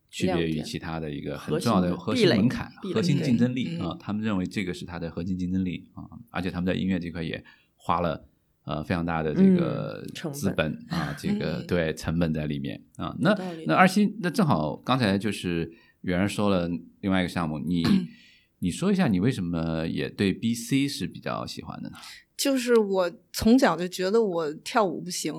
区别于其他的一个很重要的的核心门槛、核心对竞争力嗯啊。他们认为这个是他的核心竞争力啊，而且他们在音乐这块也花了。呃，非常大的这个资本啊，(laughs) 这个嗯对成本在里面啊。那那二星，那正好刚才就是圆儿说了另外一个项目，你 (clears throat) 你说一下你为什么也对 BC 是比较喜欢的呢？就是我从小就觉得我跳舞不行，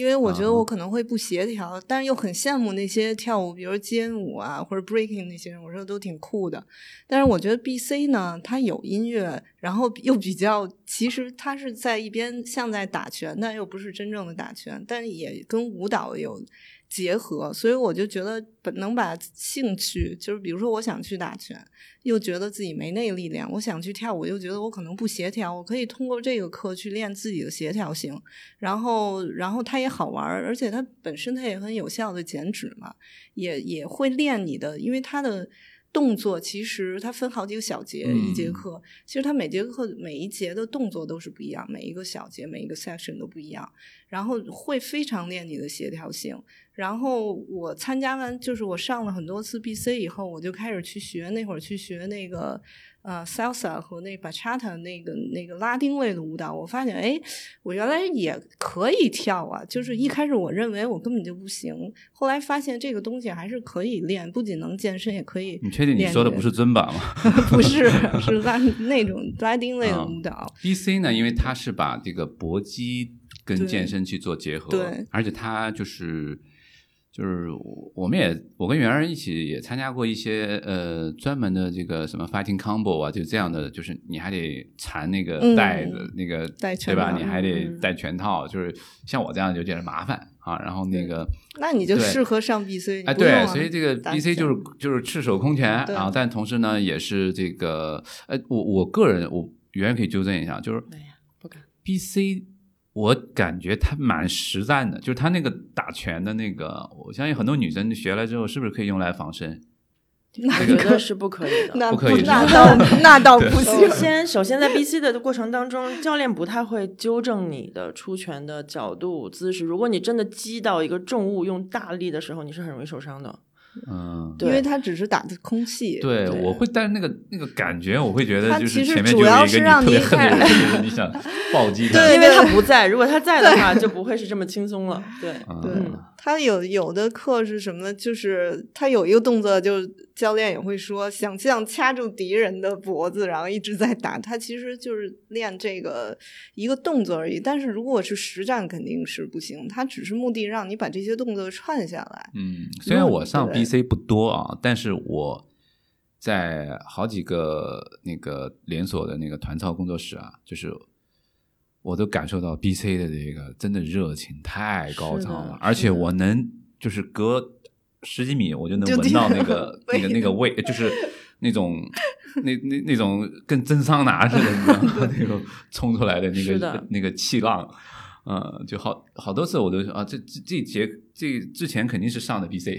因为我觉得我可能会不协调，但是又很羡慕那些跳舞，比如街舞啊或者 breaking 那些人，我说都挺酷的。但是我觉得 BC 呢，它有音乐，然后又比较，其实它是在一边像在打拳，但又不是真正的打拳，但也跟舞蹈有结合，所以我就觉得能把兴趣，就是比如说我想去打拳，又觉得自己没那个力量，我想去跳舞，又觉得我可能不协调，我可以通过这个课去练自己的协调性，然后，然后它也好玩，而且它本身它也很有效的减脂嘛，也也会练你的，因为它的。动作其实它分好几个小节，嗯一节课，其实它每节课每一节的动作都是不一样，每一个小节每一个 section 都不一样，然后会非常练你的协调性。然后我参加完，就是我上了很多次 BC 以后，我就开始去学，那会儿去学那个呃 salsa 和那 bachata 那个那个拉丁类的舞蹈，我发现哎，我原来也可以跳啊。就是一开始我认为我根本就不行，后来发现这个东西还是可以练，不仅能健身，也可以。你确定你说的不是尊巴吗 (laughs) 不是，(laughs) 是拉那种拉丁类的舞蹈。？BC 呢，因为它是把这个搏击跟健身去做结合，对而且它就是就是我们也我跟圆儿一起也参加过一些呃专门的这个什么 fighting combo 啊，就这样的，就是你还得缠那个嗯带子，那个带拳对吧？你还得嗯戴拳套，就是像我这样就有点麻烦啊。然后那个那你就适合上 BC，哎，对，所以这个 BC 就是就是赤手空拳，对然后但同时呢也是这个，呃，我我个人我圆圆可以纠正一下，就是哎呀，不敢。BC，我感觉他蛮实战的，就是他那个打拳的那个，我相信很多女生学了之后，是不是可以用来防身？(laughs) 那我觉得是不可以的。(laughs) 那不可以 (laughs) 那倒那倒不首行。先，首先在 BC 的过程当中，教练不太会纠正你的出拳的角度、姿势。如果你真的击到一个重物用大力的时候，你是很容易受伤的。嗯，对因为它只是打的空气，对，对我会，但是那个那个感觉，我会觉得它就是其实前面就有主要一个你特别是让你恨的人，就是你想 (laughs) 暴击他，对因为他不在，如果他在的话，就不会是这么轻松了。(laughs) 对，嗯对嗯，他有有的课是什么呢？就是他有一个动作，就教练也会说，想象掐住敌人的脖子，然后一直在打。他其实就是练这个一个动作而已。但是如果是实战，肯定是不行。他只是目的让你把这些动作串下来。嗯，虽然我上对 BC 不多啊，但是我在好几个那个连锁的那个团操工作室啊，就是我都感受到 BC 的这个真的热情太高涨了，而且我能就是隔十几米我就能闻到 (laughs) 那个那个那个味，就是那种。(laughs) 那那那种跟蒸桑拿似的，你知道吗？(laughs) 那种冲出来的那个那个气浪，嗯，就好好多次我都说啊，这这这节这之前肯定是上的 BC，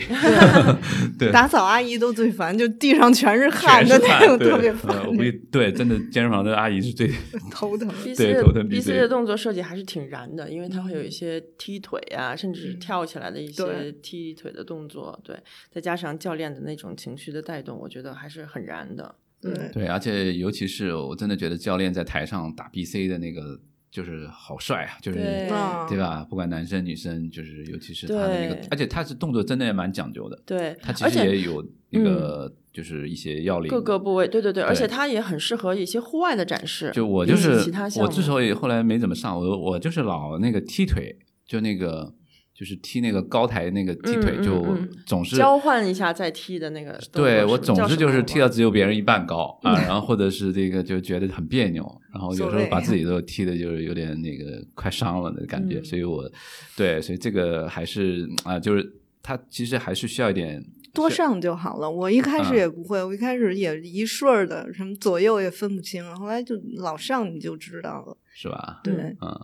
(laughs) 对，打扫阿姨都最烦，就地上全是汗的那种，特别呃烦我，估计对，真的健身房的阿姨是最 (laughs) 头疼。BC 对的头疼 BC BC 的动作设计还是挺燃的，因为它会有一些踢腿啊，甚至是嗯。跳起来的一些踢腿的动作，对，再加上教练的那种情绪的带动，我觉得还是很燃的。对对，而且尤其是我真的觉得教练在台上打 BC 的那个就是好帅啊，就是对吧？不管男生女生，就是尤其是他的那个，而且他是动作真的也蛮讲究的，对，他其实也有那个就是一些要领，各个部位，对对对，而且他也很适合一些户外的展示。就我就是其他我之所以后来没怎么上，我我就是老那个踢腿，就那个就是踢那个高台那个踢腿，就嗯总是交换一下再踢的那个对我总是就是踢到只有别人一半高啊，然后或者是这个就觉得很别扭，然后有时候把自己都踢的就是有点那个快伤了的感觉，嗯所以我对，所以这个还是啊、就是他其实还是需要一点多上就好了。我一开始嗯也不会，我一开始也一顺儿的，什么左右也分不清，后来就老上你就知道了。是吧？对，嗯，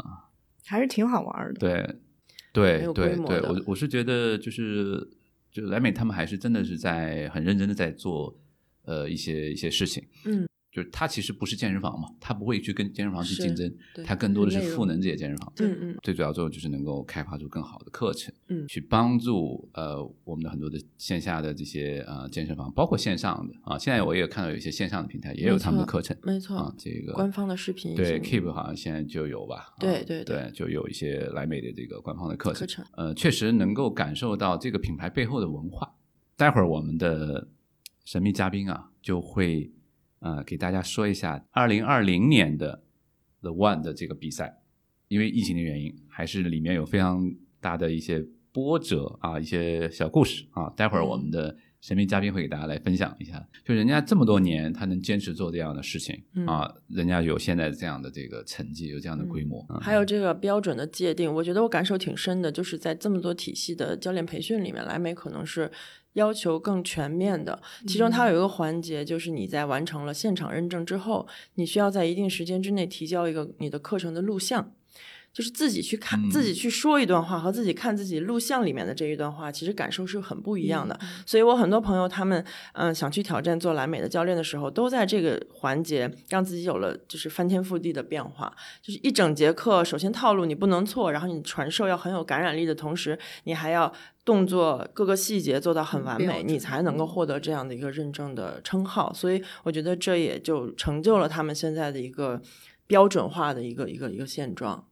还是挺好玩的。对，对对对，我我是觉得就是就莱美他们还是真的是在很认真的在做呃一些一些事情，嗯，就是它其实不是健身房嘛，它不会去跟健身房去竞争对，它更多的是赋能这些健身房，嗯嗯最主要作用就是能够开发出更好的课程，嗯去帮助呃我们的很多的线下的这些呃健身房，包括线上的啊，现在我也看到有一些线上的平台也有他们的课程，没错啊，这个官方的视频对 Keep 好像现在就有吧？啊对对对对，就有一些莱美的这个官方的课程，课程呃，确实能够感受到这个品牌背后的文化。待会儿我们的神秘嘉宾啊，就会呃给大家说一下二零二零年的 The One 的这个比赛，因为疫情的原因，还是里面有非常大的一些波折啊，一些小故事啊。待会儿我们的神秘嘉宾会给大家来分享一下，就人家这么多年，他能坚持做这样的事情、嗯。啊，人家有现在这样的这个成绩，有这样的规模，嗯。还有这个标准的界定，我觉得我感受挺深的，就是在这么多体系的教练培训里面，莱美可能是要求更全面的。其中它有一个环节，就是你在完成了现场认证之后，你需要在一定时间之内提交一个你的课程的录像。就是自己去看、嗯自己去说一段话和自己看自己录像里面的这一段话，其实感受是很不一样的。所以我很多朋友他们嗯、想去挑战做蓝美的教练的时候，都在这个环节让自己有了就是翻天覆地的变化。就是一整节课，首先套路你不能错，然后你传授要很有感染力的同时，你还要动作各个细节做到很完美，你才能够获得这样的一个认证的称号。所以我觉得这也就成就了他们现在的一个标准化的一个一个一个现状。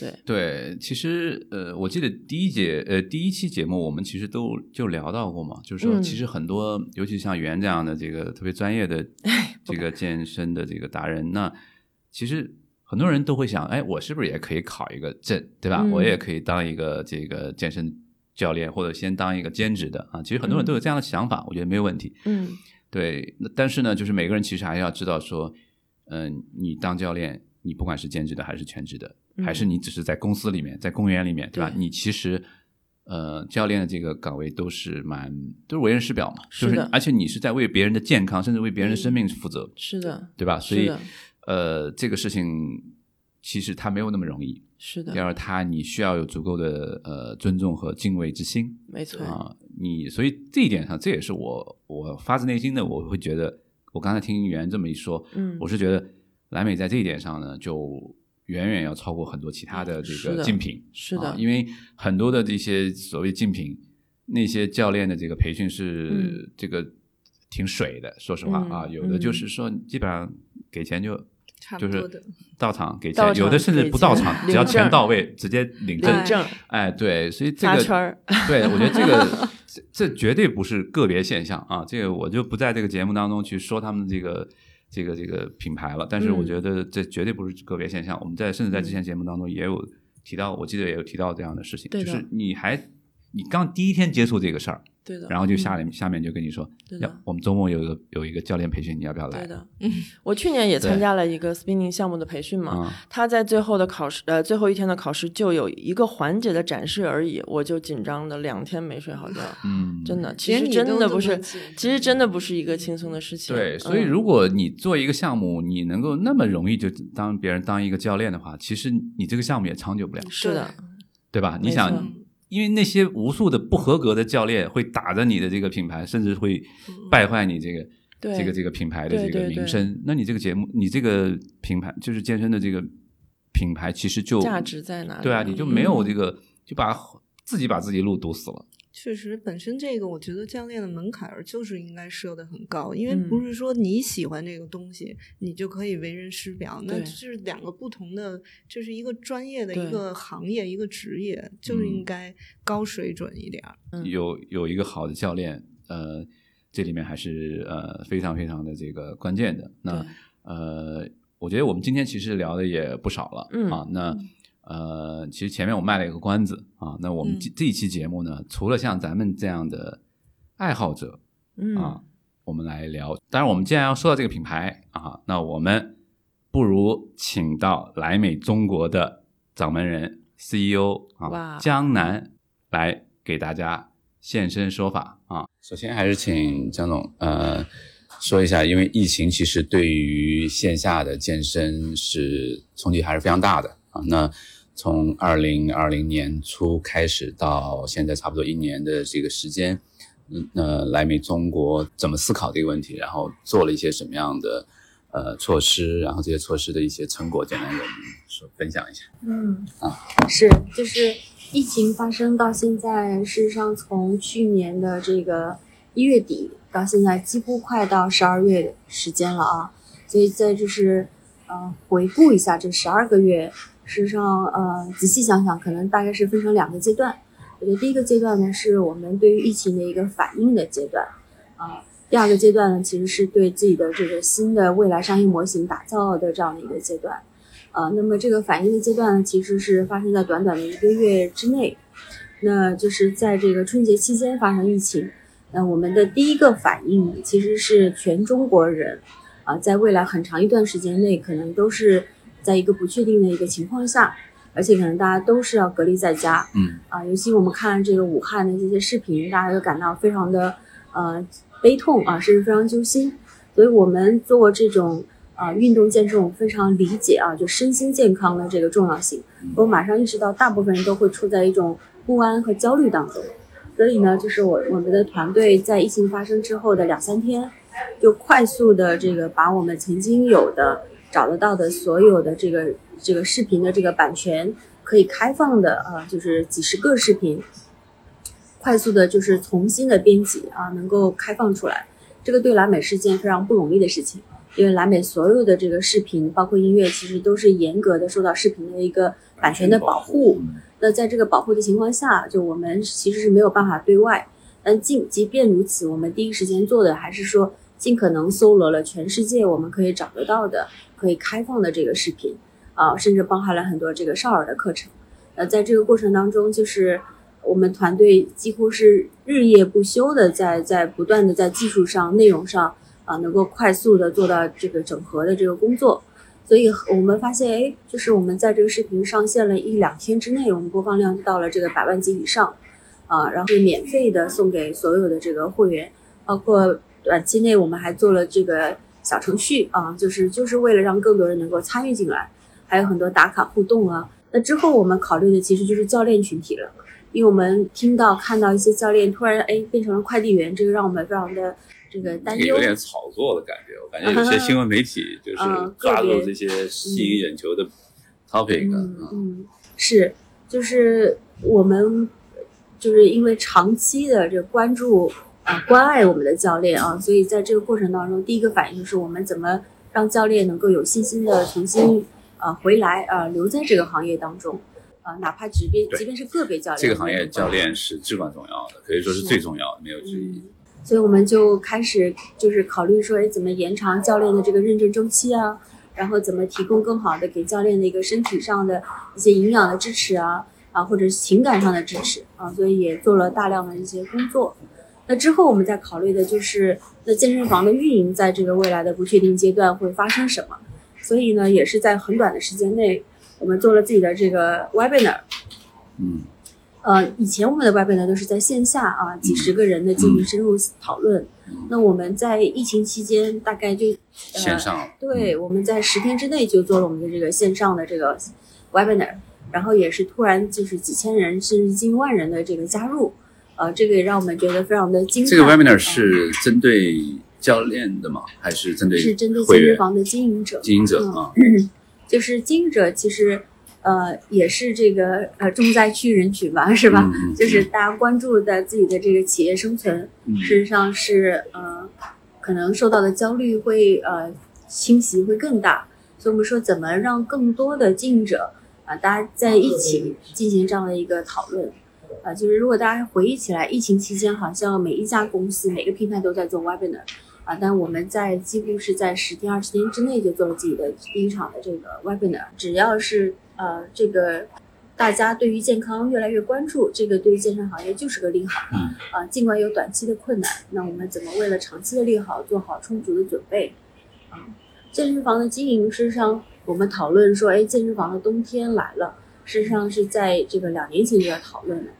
对，对，其实呃，我记得第一节呃第一期节目我们其实都就聊到过嘛，就是说嗯其实很多，尤其像袁这样的这个特别专业的 (laughs) 这个健身的这个达人，那其实很多人都会想，哎，我是不是也可以考一个证，对吧？嗯我也可以当一个这个健身教练，或者先当一个兼职的啊。其实很多人都有这样的想法，我觉得没有问题。嗯对，那但是呢，就是每个人其实还要知道说，嗯、你当教练，你不管是兼职的还是全职的，嗯还是你只是在公司里面，在公园里面，对吧？对你其实，呃，教练的这个岗位都是蛮都是为人师表嘛，就是而且你是在为别人的健康，甚至为别人的生命负责，是的，对吧？所以，呃，这个事情其实它没有那么容易。是的第，二，它你需要有足够的呃尊重和敬畏之心。没错。啊，你所以这一点上，这也是我我发自内心的，我会觉得，我刚才听袁这么一说，嗯我是觉得蓝美在这一点上呢，就远远要超过很多其他的这个竞品，是的啊，因为很多的这些所谓竞品，那些教练的这个培训是嗯这个挺水的，说实话嗯啊，有的就嗯是说基本上给钱就。就是差不多的到场给钱，有的甚至不到场，只要钱到位，直接领证。哎，对，所以这个圈，对，我觉得这个 (laughs) 这这绝对不是个别现象啊，这个我就不在这个节目当中去说他们这个这个这个品牌了，但是我嗯。觉得这绝对不是个别现象。我们在甚至在之前节目当中也有提到，我记得也有提到这样的事情，就是你还你刚第一天接触这个事儿，对的。然后就下嗯面、下面就跟你说，对的要我们周末有一个有一个教练培训，你要不要来？对的，我去年也参加了一个 spinning 项目的培训嘛，啊、他在最后的考试，呃，最后一天的考试就有一个环节的展示而已，我就紧张的两天没睡好觉，嗯，真的，其实真的不是，其实真的不是一个轻松的事情。对，所以嗯如果你做一个项目，你能够那么容易就当别人当一个教练的话，其实你这个项目也长久不了。是的，对吧？你想，因为那些无数的不合格的教练会打着你的这个品牌，甚至会败坏你这个、对这个这个品牌的这个名声。那你这个节目，你这个品牌就是健身的这个品牌，其实就价值在哪里？对啊，你就没有嗯这个，就把自己把自己路堵死了。确实，本身这个我觉得教练的门槛儿就是应该设的很高，因为嗯。不是说你喜欢这个东西，你就可以为人师表，那对。是两个不同的，就是一个专业的一个行业，一个职业，就是嗯。应该高水准一点儿。嗯。有有一个好的教练，呃，这里面还是呃非常非常的这个关键的。那呃，我觉得我们今天其实聊的也不少了，嗯啊，那呃，其实前面我卖了一个关子啊，那我们这这一期节目呢，除了像咱们这样的爱好者嗯啊，我们来聊。当然，我们既然要说到这个品牌啊，那我们不如请到莱美中国的掌门人 CEO 啊哇江南来给大家现身说法啊。首先还是请江总呃说一下，因为疫情其实对于线下的健身是冲击还是非常大的啊。那从二零二零年初开始到现在差不多一年的这个时间，嗯，那莱美中国怎么思考这个问题，然后做了一些什么样的呃措施，然后这些措施的一些成果，简单给我们说分享一下。嗯啊，是，就是疫情发生到现在，事实上从去年的这个一月底到现在，几乎快到十二月的时间了啊。所以在就是呃回顾一下这十二个月，事实上呃仔细想想，可能大概是分成两个阶段。我觉得第一个阶段呢，是我们对于疫情的一个反应的阶段啊。第二个阶段呢，其实是对自己的这个新的未来商业模型打造的这样的一个阶段。呃，那么这个反应的阶段呢，其实是发生在短短的一个月之内，那就是在这个春节期间发生疫情。那我们的第一个反应其实是全中国人啊、在未来很长一段时间内，可能都是在一个不确定的一个情况下，而且可能大家都是要隔离在家。嗯啊，尤其我们看这个武汉的这些视频，大家都感到非常的呃悲痛啊，甚至非常揪心。所以我们做这种啊、运动健身，我们非常理解啊，就身心健康的这个重要性。我马上意识到，大部分人都会处在一种不安和焦虑当中。所以呢，就是我我们的团队在疫情发生之后的两三天，就快速的这个把我们曾经有的找得到的所有的这个这个视频的这个版权可以开放的啊、就是几十个视频，快速的就是重新的编辑啊，能够开放出来。这个对蓝美是件非常不容易的事情，因为蓝美所有的这个视频，包括音乐，其实都是严格的受到视频的一个版权的保护。那在这个保护的情况下，就我们其实是没有办法对外。但尽即便如此，我们第一时间做的还是说，尽可能搜罗了全世界我们可以找得到的、可以开放的这个视频，啊，甚至包含了很多这个少儿的课程。呃，在这个过程当中，就是我们团队几乎是日夜不休的在在不断的在技术上、内容上啊，能够快速的做到这个整合的这个工作。所以我们发现，哎，就是我们在这个视频上线了一两天之内，我们播放量就到了这个百万级以上，啊，然后免费的送给所有的这个会员，包括短期内我们还做了这个小程序啊，就是就是为了让更多人能够参与进来，还有很多打卡互动啊。那之后我们考虑的其实就是教练群体了，因为我们听到看到一些教练突然哎变成了快递员，这个让我们非常的这个担忧。有点炒作的感觉，我感觉有些 (laughs) 新闻媒体就是嗯抓住这些吸引眼球的 topic，嗯啊嗯，是，就是我们就是因为长期的这个关注啊、关爱我们的教练啊，所以在这个过程当中，第一个反应就是我们怎么让教练能够有信心的重新啊、回来啊、留在这个行业当中啊、哪怕即便即便是个别教练，这个行业教练是至关重要的，可以说是最重要的，没有之一。嗯，所以我们就开始就是考虑说，哎，怎么延长教练的这个认证周期啊？然后怎么提供更好的给教练的一个身体上的一些营养的支持啊，啊，或者是情感上的支持啊，所以也做了大量的一些工作。那之后我们再考虑的就是，那健身房的运营在这个未来的不确定阶段会发生什么？所以呢，也是在很短的时间内，我们做了自己的这个 webinar，嗯呃，以前我们的 webinar 都是在线下啊，几十个人的进行深入讨论。那我们在疫情期间，大概就、呃、线上对，我们在十天之内就做了我们的这个线上的这个 webinar，然后也是突然就是几千人甚至近万人的这个加入，呃，这个也让我们觉得非常的惊叹。这个 webinar 呃是针对教练的吗？还是针对是针对健身房的经营者，经营者嗯啊？(clears throat) 就是经营者其实呃也是这个呃重灾区人群吧，是吧？嗯嗯 (laughs) 就是大家关注的自己的这个企业生存，嗯事实上是呃可能受到的焦虑会呃侵袭会更大，所以我们说怎么让更多的经营者啊、大家在一起进行这样的一个讨论。啊、就是如果大家回忆起来，疫情期间好像每一家公司、每个平台都在做 webinar，啊，但我们在几乎是在十天、二十天之内就做了自己的第一场的这个 webinar。只要是呃，这个大家对于健康越来越关注，这个对于健身行业就是个利好。嗯啊，尽管有短期的困难，那我们怎么为了长期的利好做好充足的准备？啊，健身房的经营，事实上我们讨论说，哎，健身房的冬天来了，事实上是在这个两年前就要讨论的，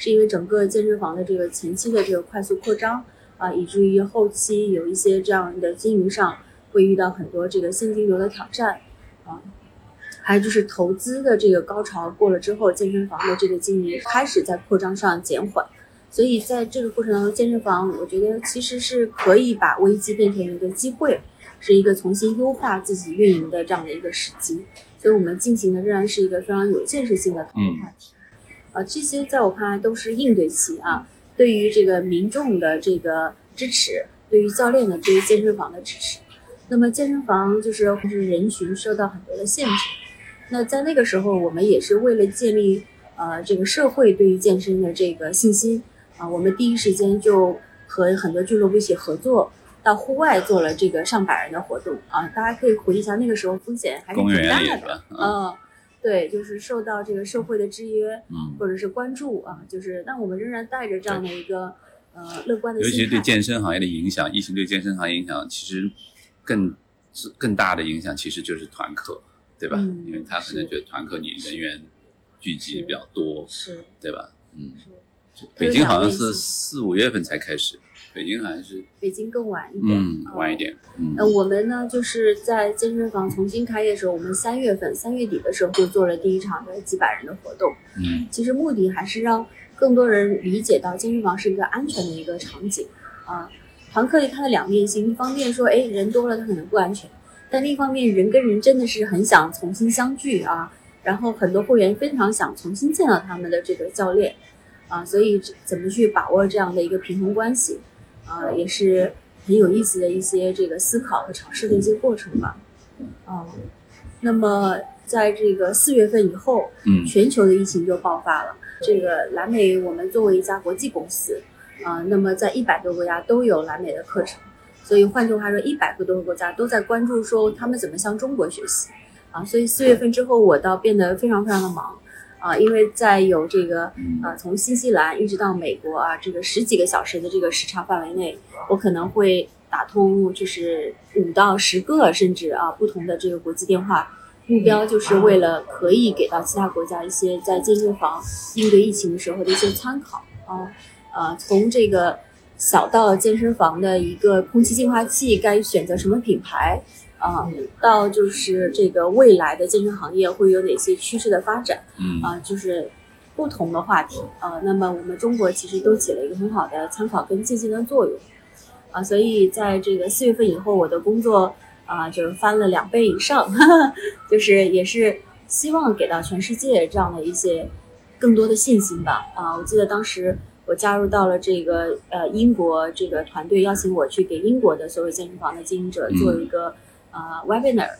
是因为整个健身房的这个前期的这个快速扩张啊，以至于后期有一些这样的经营上会遇到很多这个现金流的挑战啊。还有就是投资的这个高潮过了之后，健身房的这个经营开始在扩张上减缓，所以在这个过程当中，健身房我觉得其实是可以把危机变成一个机会，是一个重新优化自己运营的这样的一个时机。所以我们进行的仍然是一个非常有建设性的讨论话题。啊，这些在我看来都是应对期啊，对于这个民众的这个支持，对于教练的对于健身房的支持。那么健身房就是就是人群受到很多的限制。那在那个时候，我们也是为了建立呃这个社会对于健身的这个信心啊，我们第一时间就和很多俱乐部一起合作，到户外做了这个上百人的活动啊。大家可以回忆一下，那个时候风险还是挺大的，嗯，对，就是受到这个社会的制约，嗯，或者是关注啊，就是但我们仍然带着这样的一个呃乐观的心态。尤其对健身行业的影响，疫情对健身行业影响，其实更更大的影响其实就是团课。对吧？嗯，因为他可能觉得团课你人员聚集比较多，是，对吧？嗯，北京好像是四五月份才开始，北京还是北京更晚一点，嗯，晚一点。嗯，呃，我们呢就是在健身房重新开业的时候，我们三月份三月底的时候就做了第一场的几百人的活动。嗯，其实目的还是让更多人理解到健身房是一个安全的一个场景啊。团课里它的两面性，一方面说，哎，人多了它可能不安全。但另一方面，人跟人真的是很想重新相聚啊，然后很多会员非常想重新见到他们的这个教练，啊，所以怎么去把握这样的一个平衡关系，啊，也是很有意思的一些这个思考和尝试的一些过程吧，嗯，那么在这个四月份以后，嗯，全球的疫情就爆发了。这个蓝美，我们作为一家国际公司，啊，那么在一百多个国家都有蓝美的课程。所以换句话说，一百个多个国家都在关注说他们怎么向中国学习，啊，所以四月份之后我倒变得非常非常的忙，啊，因为在有这个啊从新西兰一直到美国啊这个十几个小时的这个时差范围内，我可能会打通就是五到十个甚至啊不同的这个国际电话，目标就是为了可以给到其他国家一些在健身房应对疫情的时候的一些参考啊，呃从这个。小到健身房的一个空气净化器该选择什么品牌啊，到就是这个未来的健身行业会有哪些趋势的发展，嗯啊，就是不同的话题啊。那么我们中国其实都起了一个很好的参考跟借鉴的作用啊，所以在这个四月份以后，我的工作啊就是翻了两倍以上，(laughs) 就是也是希望给到全世界这样的一些更多的信心吧啊。我记得当时。我加入到了这个呃英国这个团队，邀请我去给英国的所有健身房的经营者做一个呃 webinar，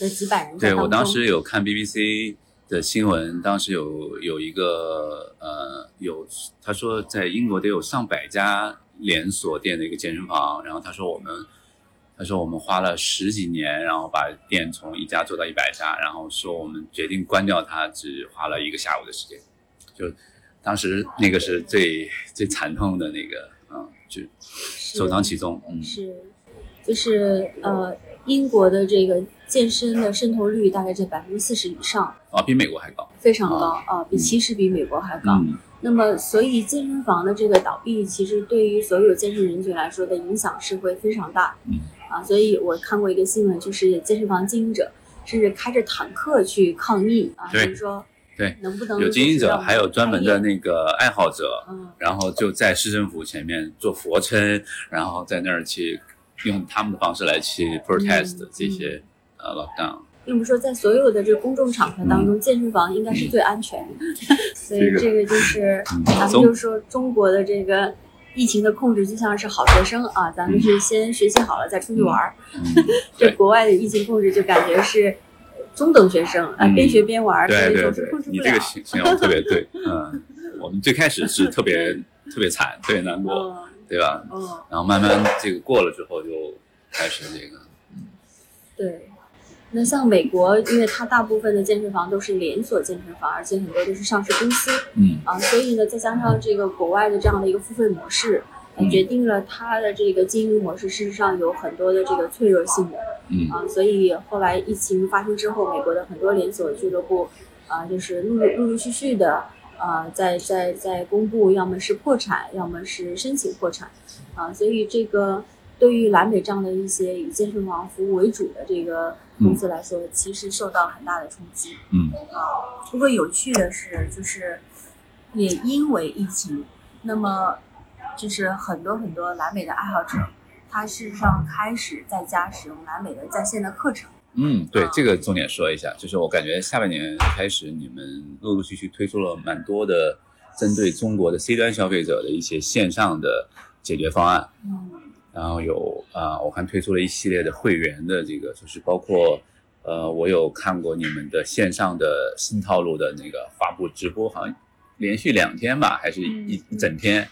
的几百人。对我当时有看 BBC 的新闻，当时有有一个呃有他说在英国得有上百家连锁店的一个健身房，然后他说我们他说我们花了十几年，然后把店从一家做到一百家，然后说我们决定关掉它，只花了一个下午的时间，就。当时那个是最最惨痛的那个，嗯，就首当其冲，嗯，是，就是呃，英国的这个健身的渗透率大概在百分之四十以上，啊，比美国还高，非常高啊，比其实比美国还高。那么，所以健身房的这个倒闭，其实对于所有健身人群来说的影响是会非常大，嗯，啊，所以我看过一个新闻，就是健身房经营者甚至开着坦克去抗议啊，就是说。对，能不能有经营者，还有专门的那个爱好者，嗯，然后就在市政府前面做俯卧撑，然后在那儿去用他们的方式来去 protest 这些呃 lockdown。并不是说在所有的这个公众场合当中，健身房应该是最安全的，(laughs) 所以这个就是咱们就说中国的这个疫情的控制就像是好学生啊，咱们是先学习好了再出去玩儿，(laughs) 这国外的疫情控制就感觉是。中等学生啊，边学边玩，对对对，你这个形形容特别对，嗯，我们最开始是特别特别惨，特别难过，(laughs) 对吧？嗯，然后慢慢这个过了之后，就开始这个，对，那像美国，因为它大部分的健身房都是连锁健身房，而且很多都是上市公司，嗯。啊，所以呢，再加上这个国外的这样的一个付费模式，嗯决定了它的这个经营模式事实上有很多的这个脆弱性的。嗯。啊，所以后来疫情发生之后，美国的很多连锁俱乐部啊，就是陆陆陆陆续续的啊，在在在公布，要么是破产，要么是申请破产啊，所以这个对于蓝美这样的一些以健身房服务为主的这个公司来说，其实受到很大的冲击。嗯啊，不过有趣的是，就是也因为疫情，那么就是很多很多蓝美的爱好者，他事实上开始在家使用蓝美的在线的课程。嗯，对，这个重点说一下，就是我感觉下半年开始，你们陆陆续续推出了蛮多的针对中国的 C 端消费者的一些线上的解决方案。嗯然后有啊、我看推出了一系列的会员的这个，就是包括呃，我有看过你们的线上的新套路的那个发布直播，好像连续两天吧，还是一、嗯一整天，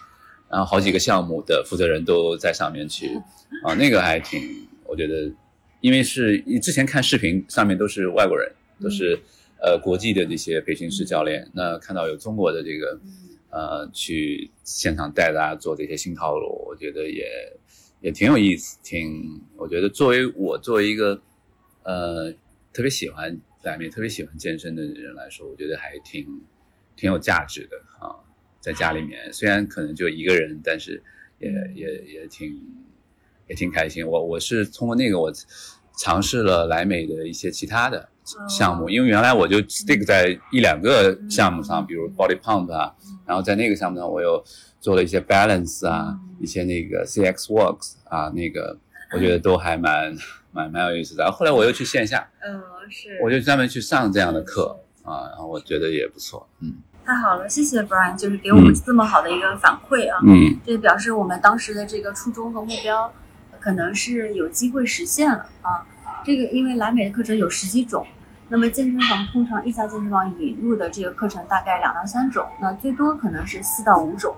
然后好几个项目的负责人都在上面去 (laughs) 啊，那个还挺，我觉得，因为是之前看视频上面都是外国人，都是呃国际的这些培训师教练，那看到有中国的这个。嗯呃，去现场带大家做这些新套路，我觉得也也挺有意思，挺我觉得作为我作为一个呃特别喜欢在面特别喜欢健身的人来说，我觉得还挺挺有价值的啊，在家里面。虽然可能就一个人，但是也也也挺也挺开心。我我是通过那个我尝试了莱美的一些其他的项目，因为原来我就 stick 在一两个项目上，比如 body pump 啊，然后在那个项目上我又做了一些 balance 啊，一些那个 CX works 啊，那个我觉得都还蛮蛮蛮有意思的。然后后来我又去线下，嗯，是。我就专门去上这样的课啊，然后我觉得也不错，嗯。太好了，谢谢 Brian，就是给我们这么好的一个反馈啊。嗯。这表示我们当时的这个初衷和目标，可能是有机会实现了啊。这个因为蓝美的课程有十几种，那么健身房通常一家健身房引入的这个课程大概两到三种，那最多可能是四到五种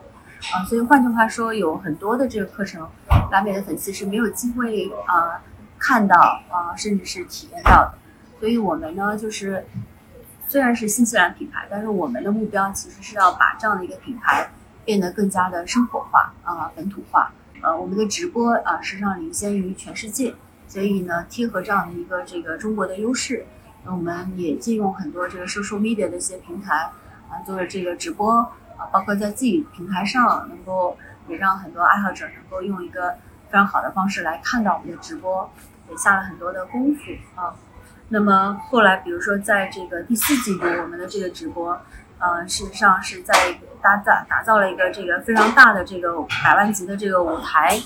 啊。所以换句话说，有很多的这个课程，蓝美的粉丝是没有机会啊看到啊，甚至是体验到的。所以我们呢，就是虽然是新西兰品牌，但是我们的目标其实是要把这样的一个品牌变得更加的生活化啊、本土化。呃，我们的直播啊，实际上领先于全世界，所以呢，贴合这样的一个这个中国的优势，那我们也借用很多这个 social media 的一些平台啊，做了这个直播啊，包括在自己平台上，能够也让很多爱好者能够用一个非常好的方式来看到我们的直播，也下了很多的功夫啊。那么后来，比如说在这个第四季度，我们的这个直播，呃，事实上是在打造打造了一个这个非常大的这个百万级的这个舞台，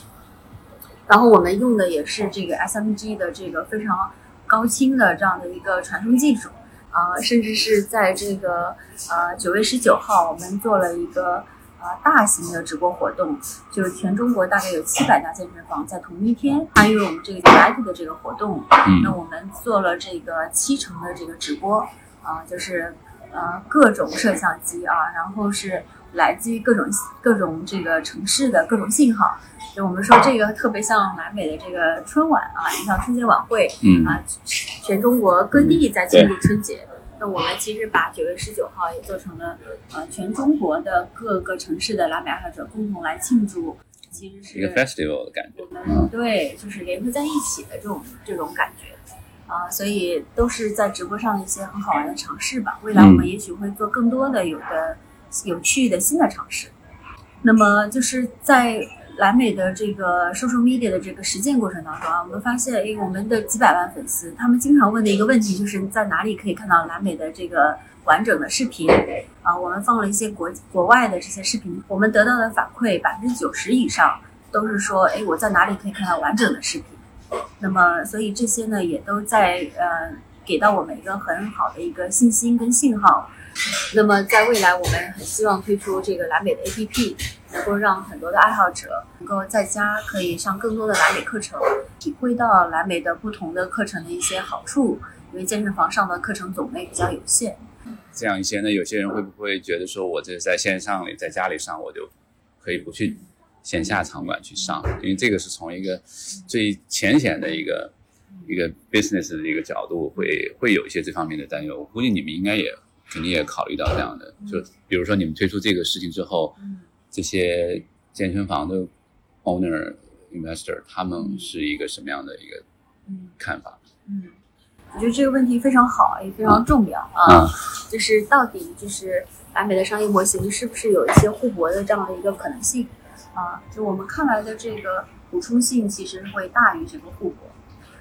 然后我们用的也是这个 SMG 的这个非常高清的这样的一个传送技术，啊、甚至是在这个呃九月十九号，我们做了一个呃大型的直播活动，就是全中国大概有七百家健身房在同一天参与我们这个 Unite 的这个活动，那嗯我们做了这个七成的这个直播，啊、就是呃各种摄像机啊，然后是来自于各种各种这个城市的各种信号。就我们说这个特别像南美的这个春晚啊，你像春节晚会嗯啊，全中国各地在庆祝春节。那我们其实把九月十九号也做成了呃全中国的各个城市的拉美爱好者共同来庆祝，其实是一个 festival 的感觉，我们对，就是联合在一起的这种这种感觉啊、所以都是在直播上的一些很好玩的尝试吧。未来我们也许会做更多的有的有趣的新的尝试。那么就是在蓝美的这个 social media 的这个实践过程当中啊，我们发现，哎，我们的几百万粉丝，他们经常问的一个问题就是在哪里可以看到蓝美的这个完整的视频啊？我们放了一些国国外的这些视频，我们得到的反馈百分之九十以上都是说，哎，我在哪里可以看到完整的视频？那么，所以这些呢，也都在呃给到我们一个很好的一个信心跟信号。那么，在未来，我们很希望推出这个蓝美的 APP，能够让很多的爱好者能够在家可以上更多的蓝美课程，体会到蓝美的不同的课程的一些好处。因为健身房上的课程种类比较有限，这样一些呢，有些人会不会觉得说，我这在线上里，在家里上，我就可以不去线下场馆去上？因为这个是从一个最浅显的一个一个 business 的一个角度，会会有一些这方面的担忧。我估计你们应该也肯定也考虑到这样的，就比如说你们推出这个事情之后，这些健身房的 owner investor 他们是一个什么样的一个看法？嗯，我觉得这个问题非常好，也非常重要啊。就是到底就是完美的商业模型是不是有一些互搏的这样的一个可能性啊？就我们看来的这个补充性其实会大于这个互补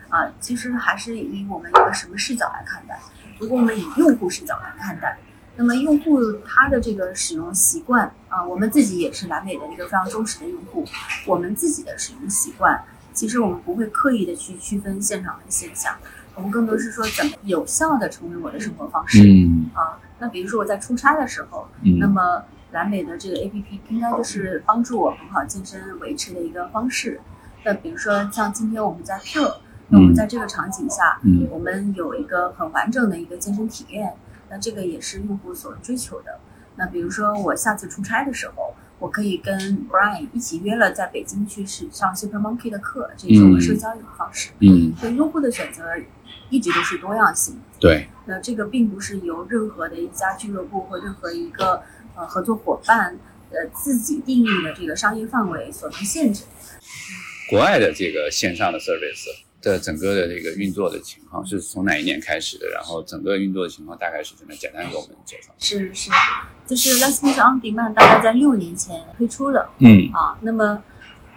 啊。其实还是以我们一个什么视角来看待？如果我们以用户视角来看待，那么用户他的这个使用习惯啊，我们自己也是蓝美的一个非常忠实的用户，我们自己的使用习惯，其实我们不会刻意的去区分现场和线下，我们更多是说怎么有效的成为我的生活方式。嗯啊，那比如说我在出差的时候，那么蓝美的这个 APP 应该就是帮助我很好健身维持的一个方式。那比如说像今天我们在 Q。那我们在这个场景下，嗯，我们有一个很完整的一个健身体验，那这个也是用户所追求的。那比如说我下次出差的时候，我可以跟 Brian 一起约了在北京去上 Super Monkey 的课，这种社交一种方式。嗯，所以用户的选择一直都是多样性。对。那这个并不是由任何的一家俱乐部或任何一个呃合作伙伴呃自己定义的这个商业范围所能限制。国外的这个线上的 service。的整个的这个运作的情况是从哪一年开始的？然后整个运作的情况大概是怎么？简单给我们介绍。是是，就是 Last Minute On Demand 大概在六年前推出了。嗯啊，那么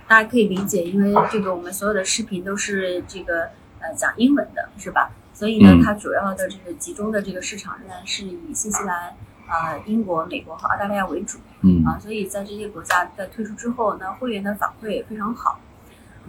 大家可以理解，因为这个我们所有的视频都是这个呃讲英文的，是吧？所以呢，它主要的这个集中的这个市场仍然是以新西兰、啊英国、美国和澳大利亚为主。嗯啊，所以在这些国家在推出之后，那会员的反馈也非常好。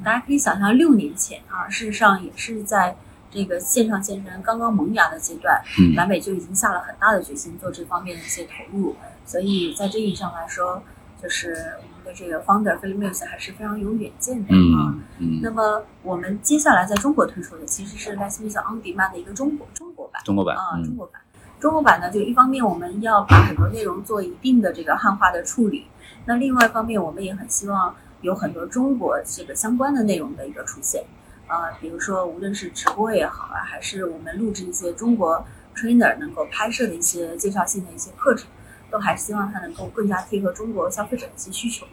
大家可以想象，六年前啊，事实上也是在这个线上健身刚刚萌芽的阶段，嗯，南美就已经下了很大的决心做这方面的一些投入。所以在这意义上来说，就是我们的这个 founder Philip Mills 还是非常有远见的啊。嗯。那么我们接下来在中国推出的其实是 Let's Miss On Demand 的一个中国中国版。中国版啊，中国版。中国版呢，就一方面我们要把很多内容做一定的这个汉化的处理，那另外一方面我们也很希望。有很多中国这个相关的内容的一个出现，啊，比如说无论是直播也好啊，还是我们录制一些中国 trainer 能够拍摄的一些介绍性的一些课程，都还希望它能够更加贴合中国消费者的一些需求。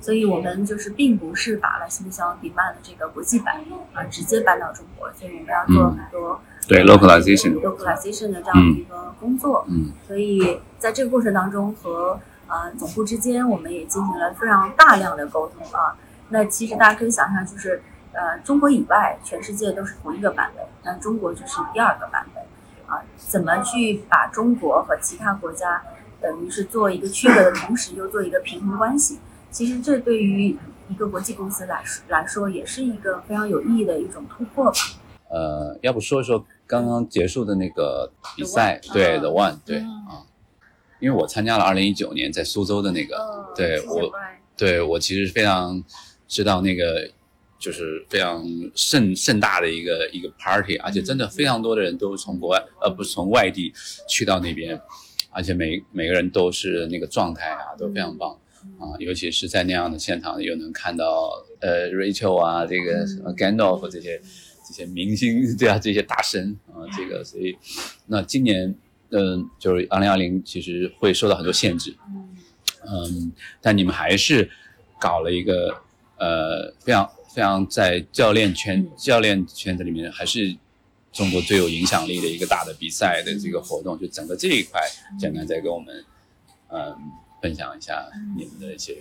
所以我们就是并不是把了新疆 demand 的这个国际版啊直接搬到中国，所以我们要做很多对 localization localization 的这样的一个工作。嗯，所以在这个过程当中和呃，总部之间我们也进行了非常大量的沟通啊。那其实大家可以想象，就是呃，中国以外，全世界都是同一个版本，那中国就是第二个版本啊。怎么去把中国和其他国家等于是做一个区隔的同时，又做一个平衡关系？其实这对于一个国际公司来说来说，也是一个非常有意义的一种突破吧。呃，要不说一说刚刚结束的那个比赛？对，The One，对啊。因为我参加了二零一九年在苏州的那个，对我，对我其实非常知道那个就是非常盛盛大的一个一个 party，而且真的非常多的人都从国外，呃，不是从外地去到那边，而且每每个人都是那个状态啊都非常棒啊，尤其是在那样的现场又能看到呃 Rachel 啊，这个 Gandalf 这些这些明星对啊这些大神啊，这个所以那今年。嗯，就是二零二零其实会受到很多限制，嗯，但你们还是搞了一个呃非常非常在教练圈教练圈子里面还是中国最有影响力的一个大的比赛的这个活动，就整个这一块，简单再跟我们嗯分享一下你们的一些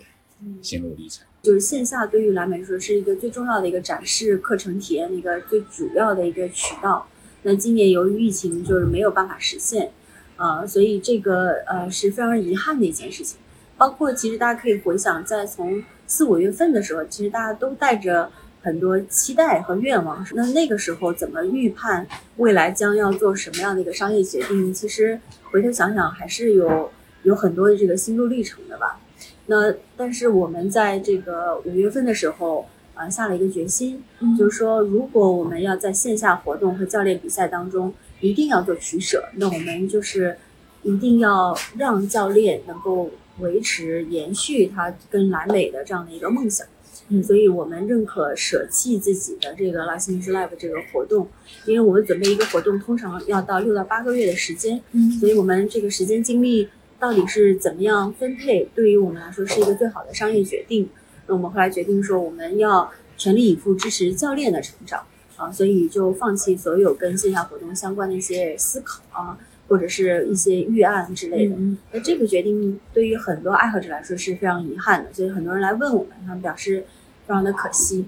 心路历程。就是线下对于蓝莓说是一个最重要的一个展示课程体验的一个最主要的一个渠道。那今年由于疫情，就是没有办法实现。呃，所以这个呃是非常遗憾的一件事情。包括其实大家可以回想，在从四五月份的时候，其实大家都带着很多期待和愿望。那那个时候怎么预判未来将要做什么样的一个商业决定？其实回头想想，还是有有很多的这个心路历程的吧。那但是我们在这个五月份的时候，啊下了一个决心，就是说如果我们要在线下活动和教练比赛当中。一定要做取舍，那我们就是一定要让教练能够维持、延续他跟蓝美的这样的一个梦想。嗯，所以我们认可舍弃自己的这个 License Live 这个活动，因为我们准备一个活动通常要到六到八个月的时间，嗯所以我们这个时间精力到底是怎么样分配，对于我们来说是一个最好的商业决定。那我们后来决定说，我们要全力以赴支持教练的成长啊，所以就放弃所有跟线下活动相关的一些思考啊，或者是一些预案之类的。嗯那这个决定对于很多爱好者来说是非常遗憾的，所以很多人来问我们，他们表示非常的可惜。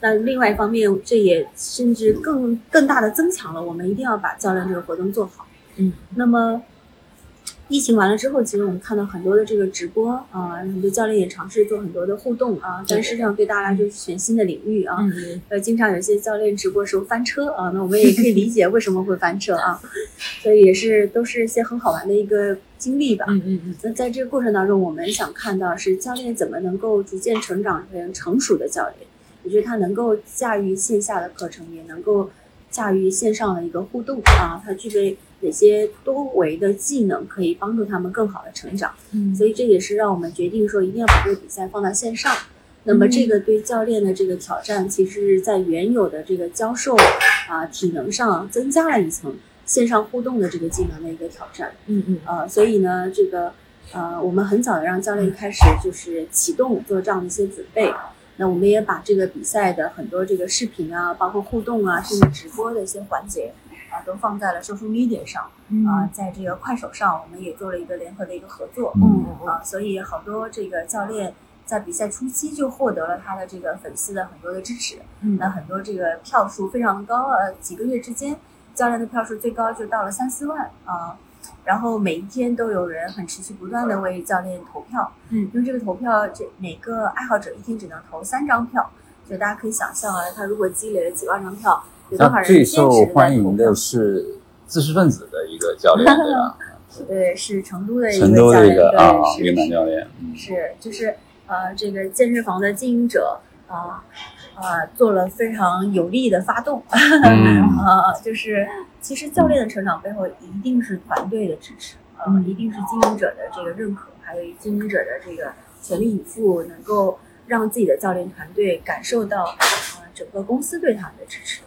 那另外一方面，这也甚至更更大的增强了我们一定要把教练这个活动做好。嗯，那么疫情完了之后，其实我们看到很多的这个直播啊、很多教练也尝试做很多的互动啊，但实际上对大家就是全新的领域啊。嗯呃，经常有些教练直播时候翻车啊，那我们也可以理解为什么会翻车啊，(laughs) 所以也是都是一些很好玩的一个经历吧。嗯嗯嗯那在这个过程当中，我们想看到是教练怎么能够逐渐成长成成熟的教练，也就是他能够驾驭线下的课程，也能够驾驭线上的一个互动啊，他具备哪些多维的技能可以帮助他们更好的成长。嗯所以这也是让我们决定说一定要把这个比赛放到线上。那么这个对教练的这个挑战，其实是在原有的这个教授啊体能上增加了一层线上互动的这个技能的一个挑战。嗯嗯呃，所以呢，这个呃，我们很早的让教练开始就是启动做这样的一些准备。那我们也把这个比赛的很多这个视频啊，包括互动啊，甚至直播的一些环节啊，都放在了 social media 上啊、在这个快手上，我们也做了一个联合的一个合作。嗯啊，所以好多这个教练在比赛初期就获得了他的这个粉丝的很多的支持。嗯那很多这个票数非常高，呃，几个月之间，教练的票数最高就到了三四万啊。然后每一天都有人很持续不断的为教练投票，嗯，因为这个投票，这每个爱好者一天只能投三张票，所以大家可以想象啊，他如果积累了几万张票，那最受欢迎的是知识分子的一个教练，对吧？(laughs) 对，是成都的一成都的一个教练，对，啊，是一个男教练，嗯，是，就是呃，这个健身房的经营者啊啊、做了非常有力的发动，(laughs) 嗯。啊，就是其实教练的成长背后一定是团队的支持，啊、嗯一定是经营者的这个认可，还有经营者的这个全力以赴，能够让自己的教练团队感受到呃整个公司对他们的支持。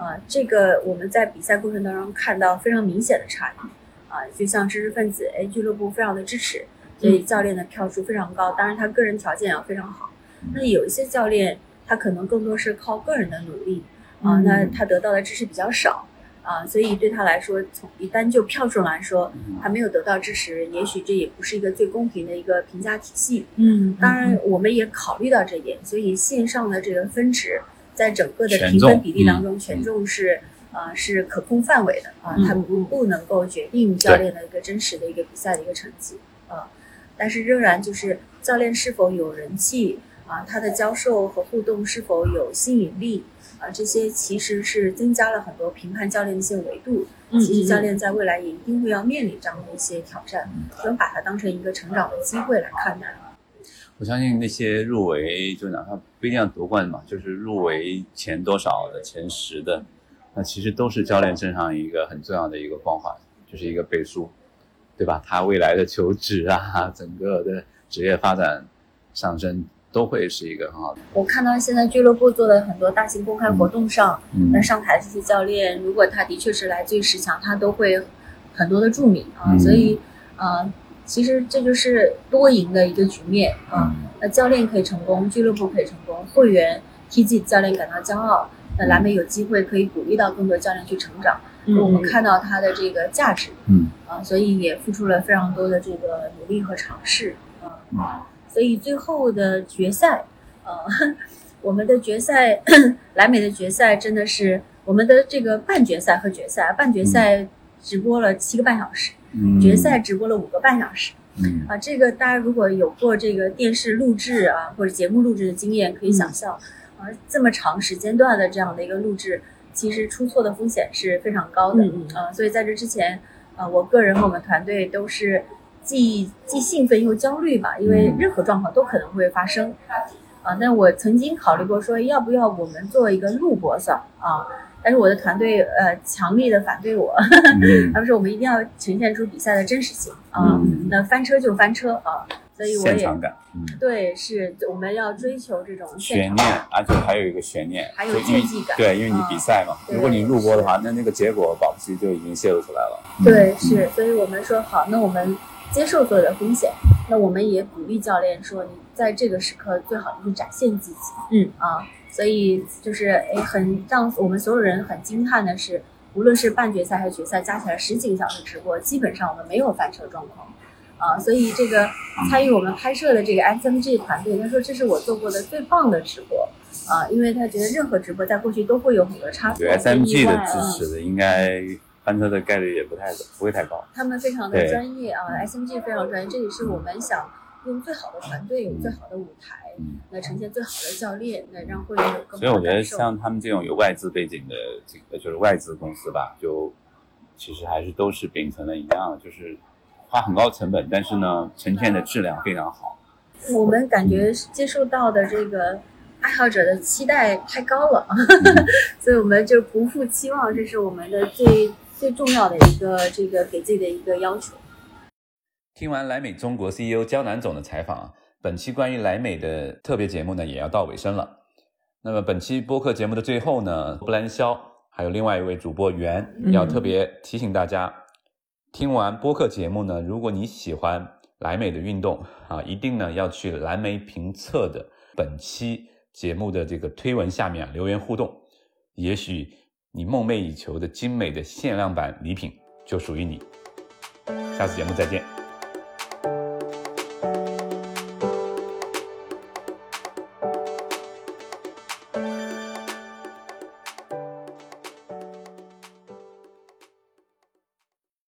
啊、这个我们在比赛过程当中看到非常明显的差异，啊、就像知识分子，哎，俱乐部非常的支持，所以教练的票数非常高，当然他个人条件也非常好。那有一些教练，他可能更多是靠个人的努力啊，嗯那他得到的支持比较少啊，所以对他来说，从一单就票数来说，他没有得到支持，也许这也不是一个最公平的一个评价体系。嗯当然，我们也考虑到这一点，所以线上的这个分值在整个的评分比例当嗯中，权重是啊、是可控范围的啊，嗯它不不能够决定教练的一个真实的一个比赛的一个成绩啊，但是仍然就是教练是否有人气啊，他的教授和互动是否有吸引力啊，这些其实是增加了很多评判教练的一些维度。嗯其实教练在未来也一定会要面临这样的一些挑战，我们把它当成一个成长的机会来看待。我相信那些入围，就哪怕不一定要夺冠嘛，就是入围前多少的、前十的，那其实都是教练身上一个很重要的一个光环，就是一个背书，对吧？他未来的求职啊，整个的职业发展上升都会是一个很好的。我看到现在俱乐部做的很多大型公开活动上，嗯那上台的这些教练，如果他的确是来自于十强，他都会很多的注明啊，嗯所以呃，其实这就是多赢的一个局面啊。嗯那教练可以成功，俱乐部可以成功，会员替自己教练感到骄傲。那蓝莓有机会可以鼓励到更多教练去成长，我们看到他的这个价值嗯啊，所以也付出了非常多的这个努力和尝试啊。嗯所以最后的决赛，呃，(laughs) 我们的决赛，(clears throat) 蓝美的决赛真的是我们的这个半决赛和决赛，半决赛直播了七个半小时，嗯，决赛直播了五个半小时嗯啊。这个大家如果有过这个电视录制啊或者节目录制的经验，可以想象啊，这么长时间段的这样的一个录制，其实出错的风险是非常高的啊。所以在这之前，啊，我个人和我们团队都是既既兴奋又焦虑吧，因为嗯任何状况都可能会发生。啊，那我曾经考虑过说，要不要我们做一个录播算啊？但是我的团队呃强力的反对我，嗯。(laughs) 他们说我们一定要呈现出比赛的真实性。啊。嗯。那翻车就翻车啊，所以我也现场感，嗯，对，是我们要追求这种悬念，而且还有一个悬念，还有竞技感。对，因为你啊比赛嘛，对如果你录播的话，那那个结果保不齐就已经泄露出来了。对，嗯是，所以我们说好，那我们接受所有的风险，那我们也鼓励教练说，你在这个时刻最好就是展现自己，嗯。啊，所以就是诶，很让我们所有人很惊叹的是，无论是半决赛还是决赛，加起来十几个小时直播，基本上我们没有翻车状况。啊，所以这个参与我们拍摄的这个 SMG 团队，他说这是我做过的最棒的直播啊，因为他觉得任何直播在过去都会有很多差错、对 SMG 的支持的，应该翻车的概率也不太不会太高。他们非常的专业啊，SMG 非常专业，这也是我们想用最好的团队、有最好的舞台，嗯来呈现最好的教练，来让会员有更所以我觉得。像他们这种有外资背景的这个就是外资公司吧，就其实还是都是秉承了一样，就是花很高成本，但是呢，呈现的质量非常好。我们感觉接受到的这个爱好者的期待太高了，(laughs) 所以我们就不负期望，这是我们的最最重要的一个这个给自己的一个要求。听完莱美中国 CEO 江南总的采访啊，本期关于莱美的特别节目呢也要到尾声了。那么本期播客节目的最后呢，布兰肖还有另外一位主播袁嗯要特别提醒大家，听完播客节目呢，如果你喜欢莱美的运动啊，一定呢要去蓝莓评测的本期节目的这个推文下面啊留言互动，也许你梦寐以求的精美的限量版礼品就属于你。下次节目再见。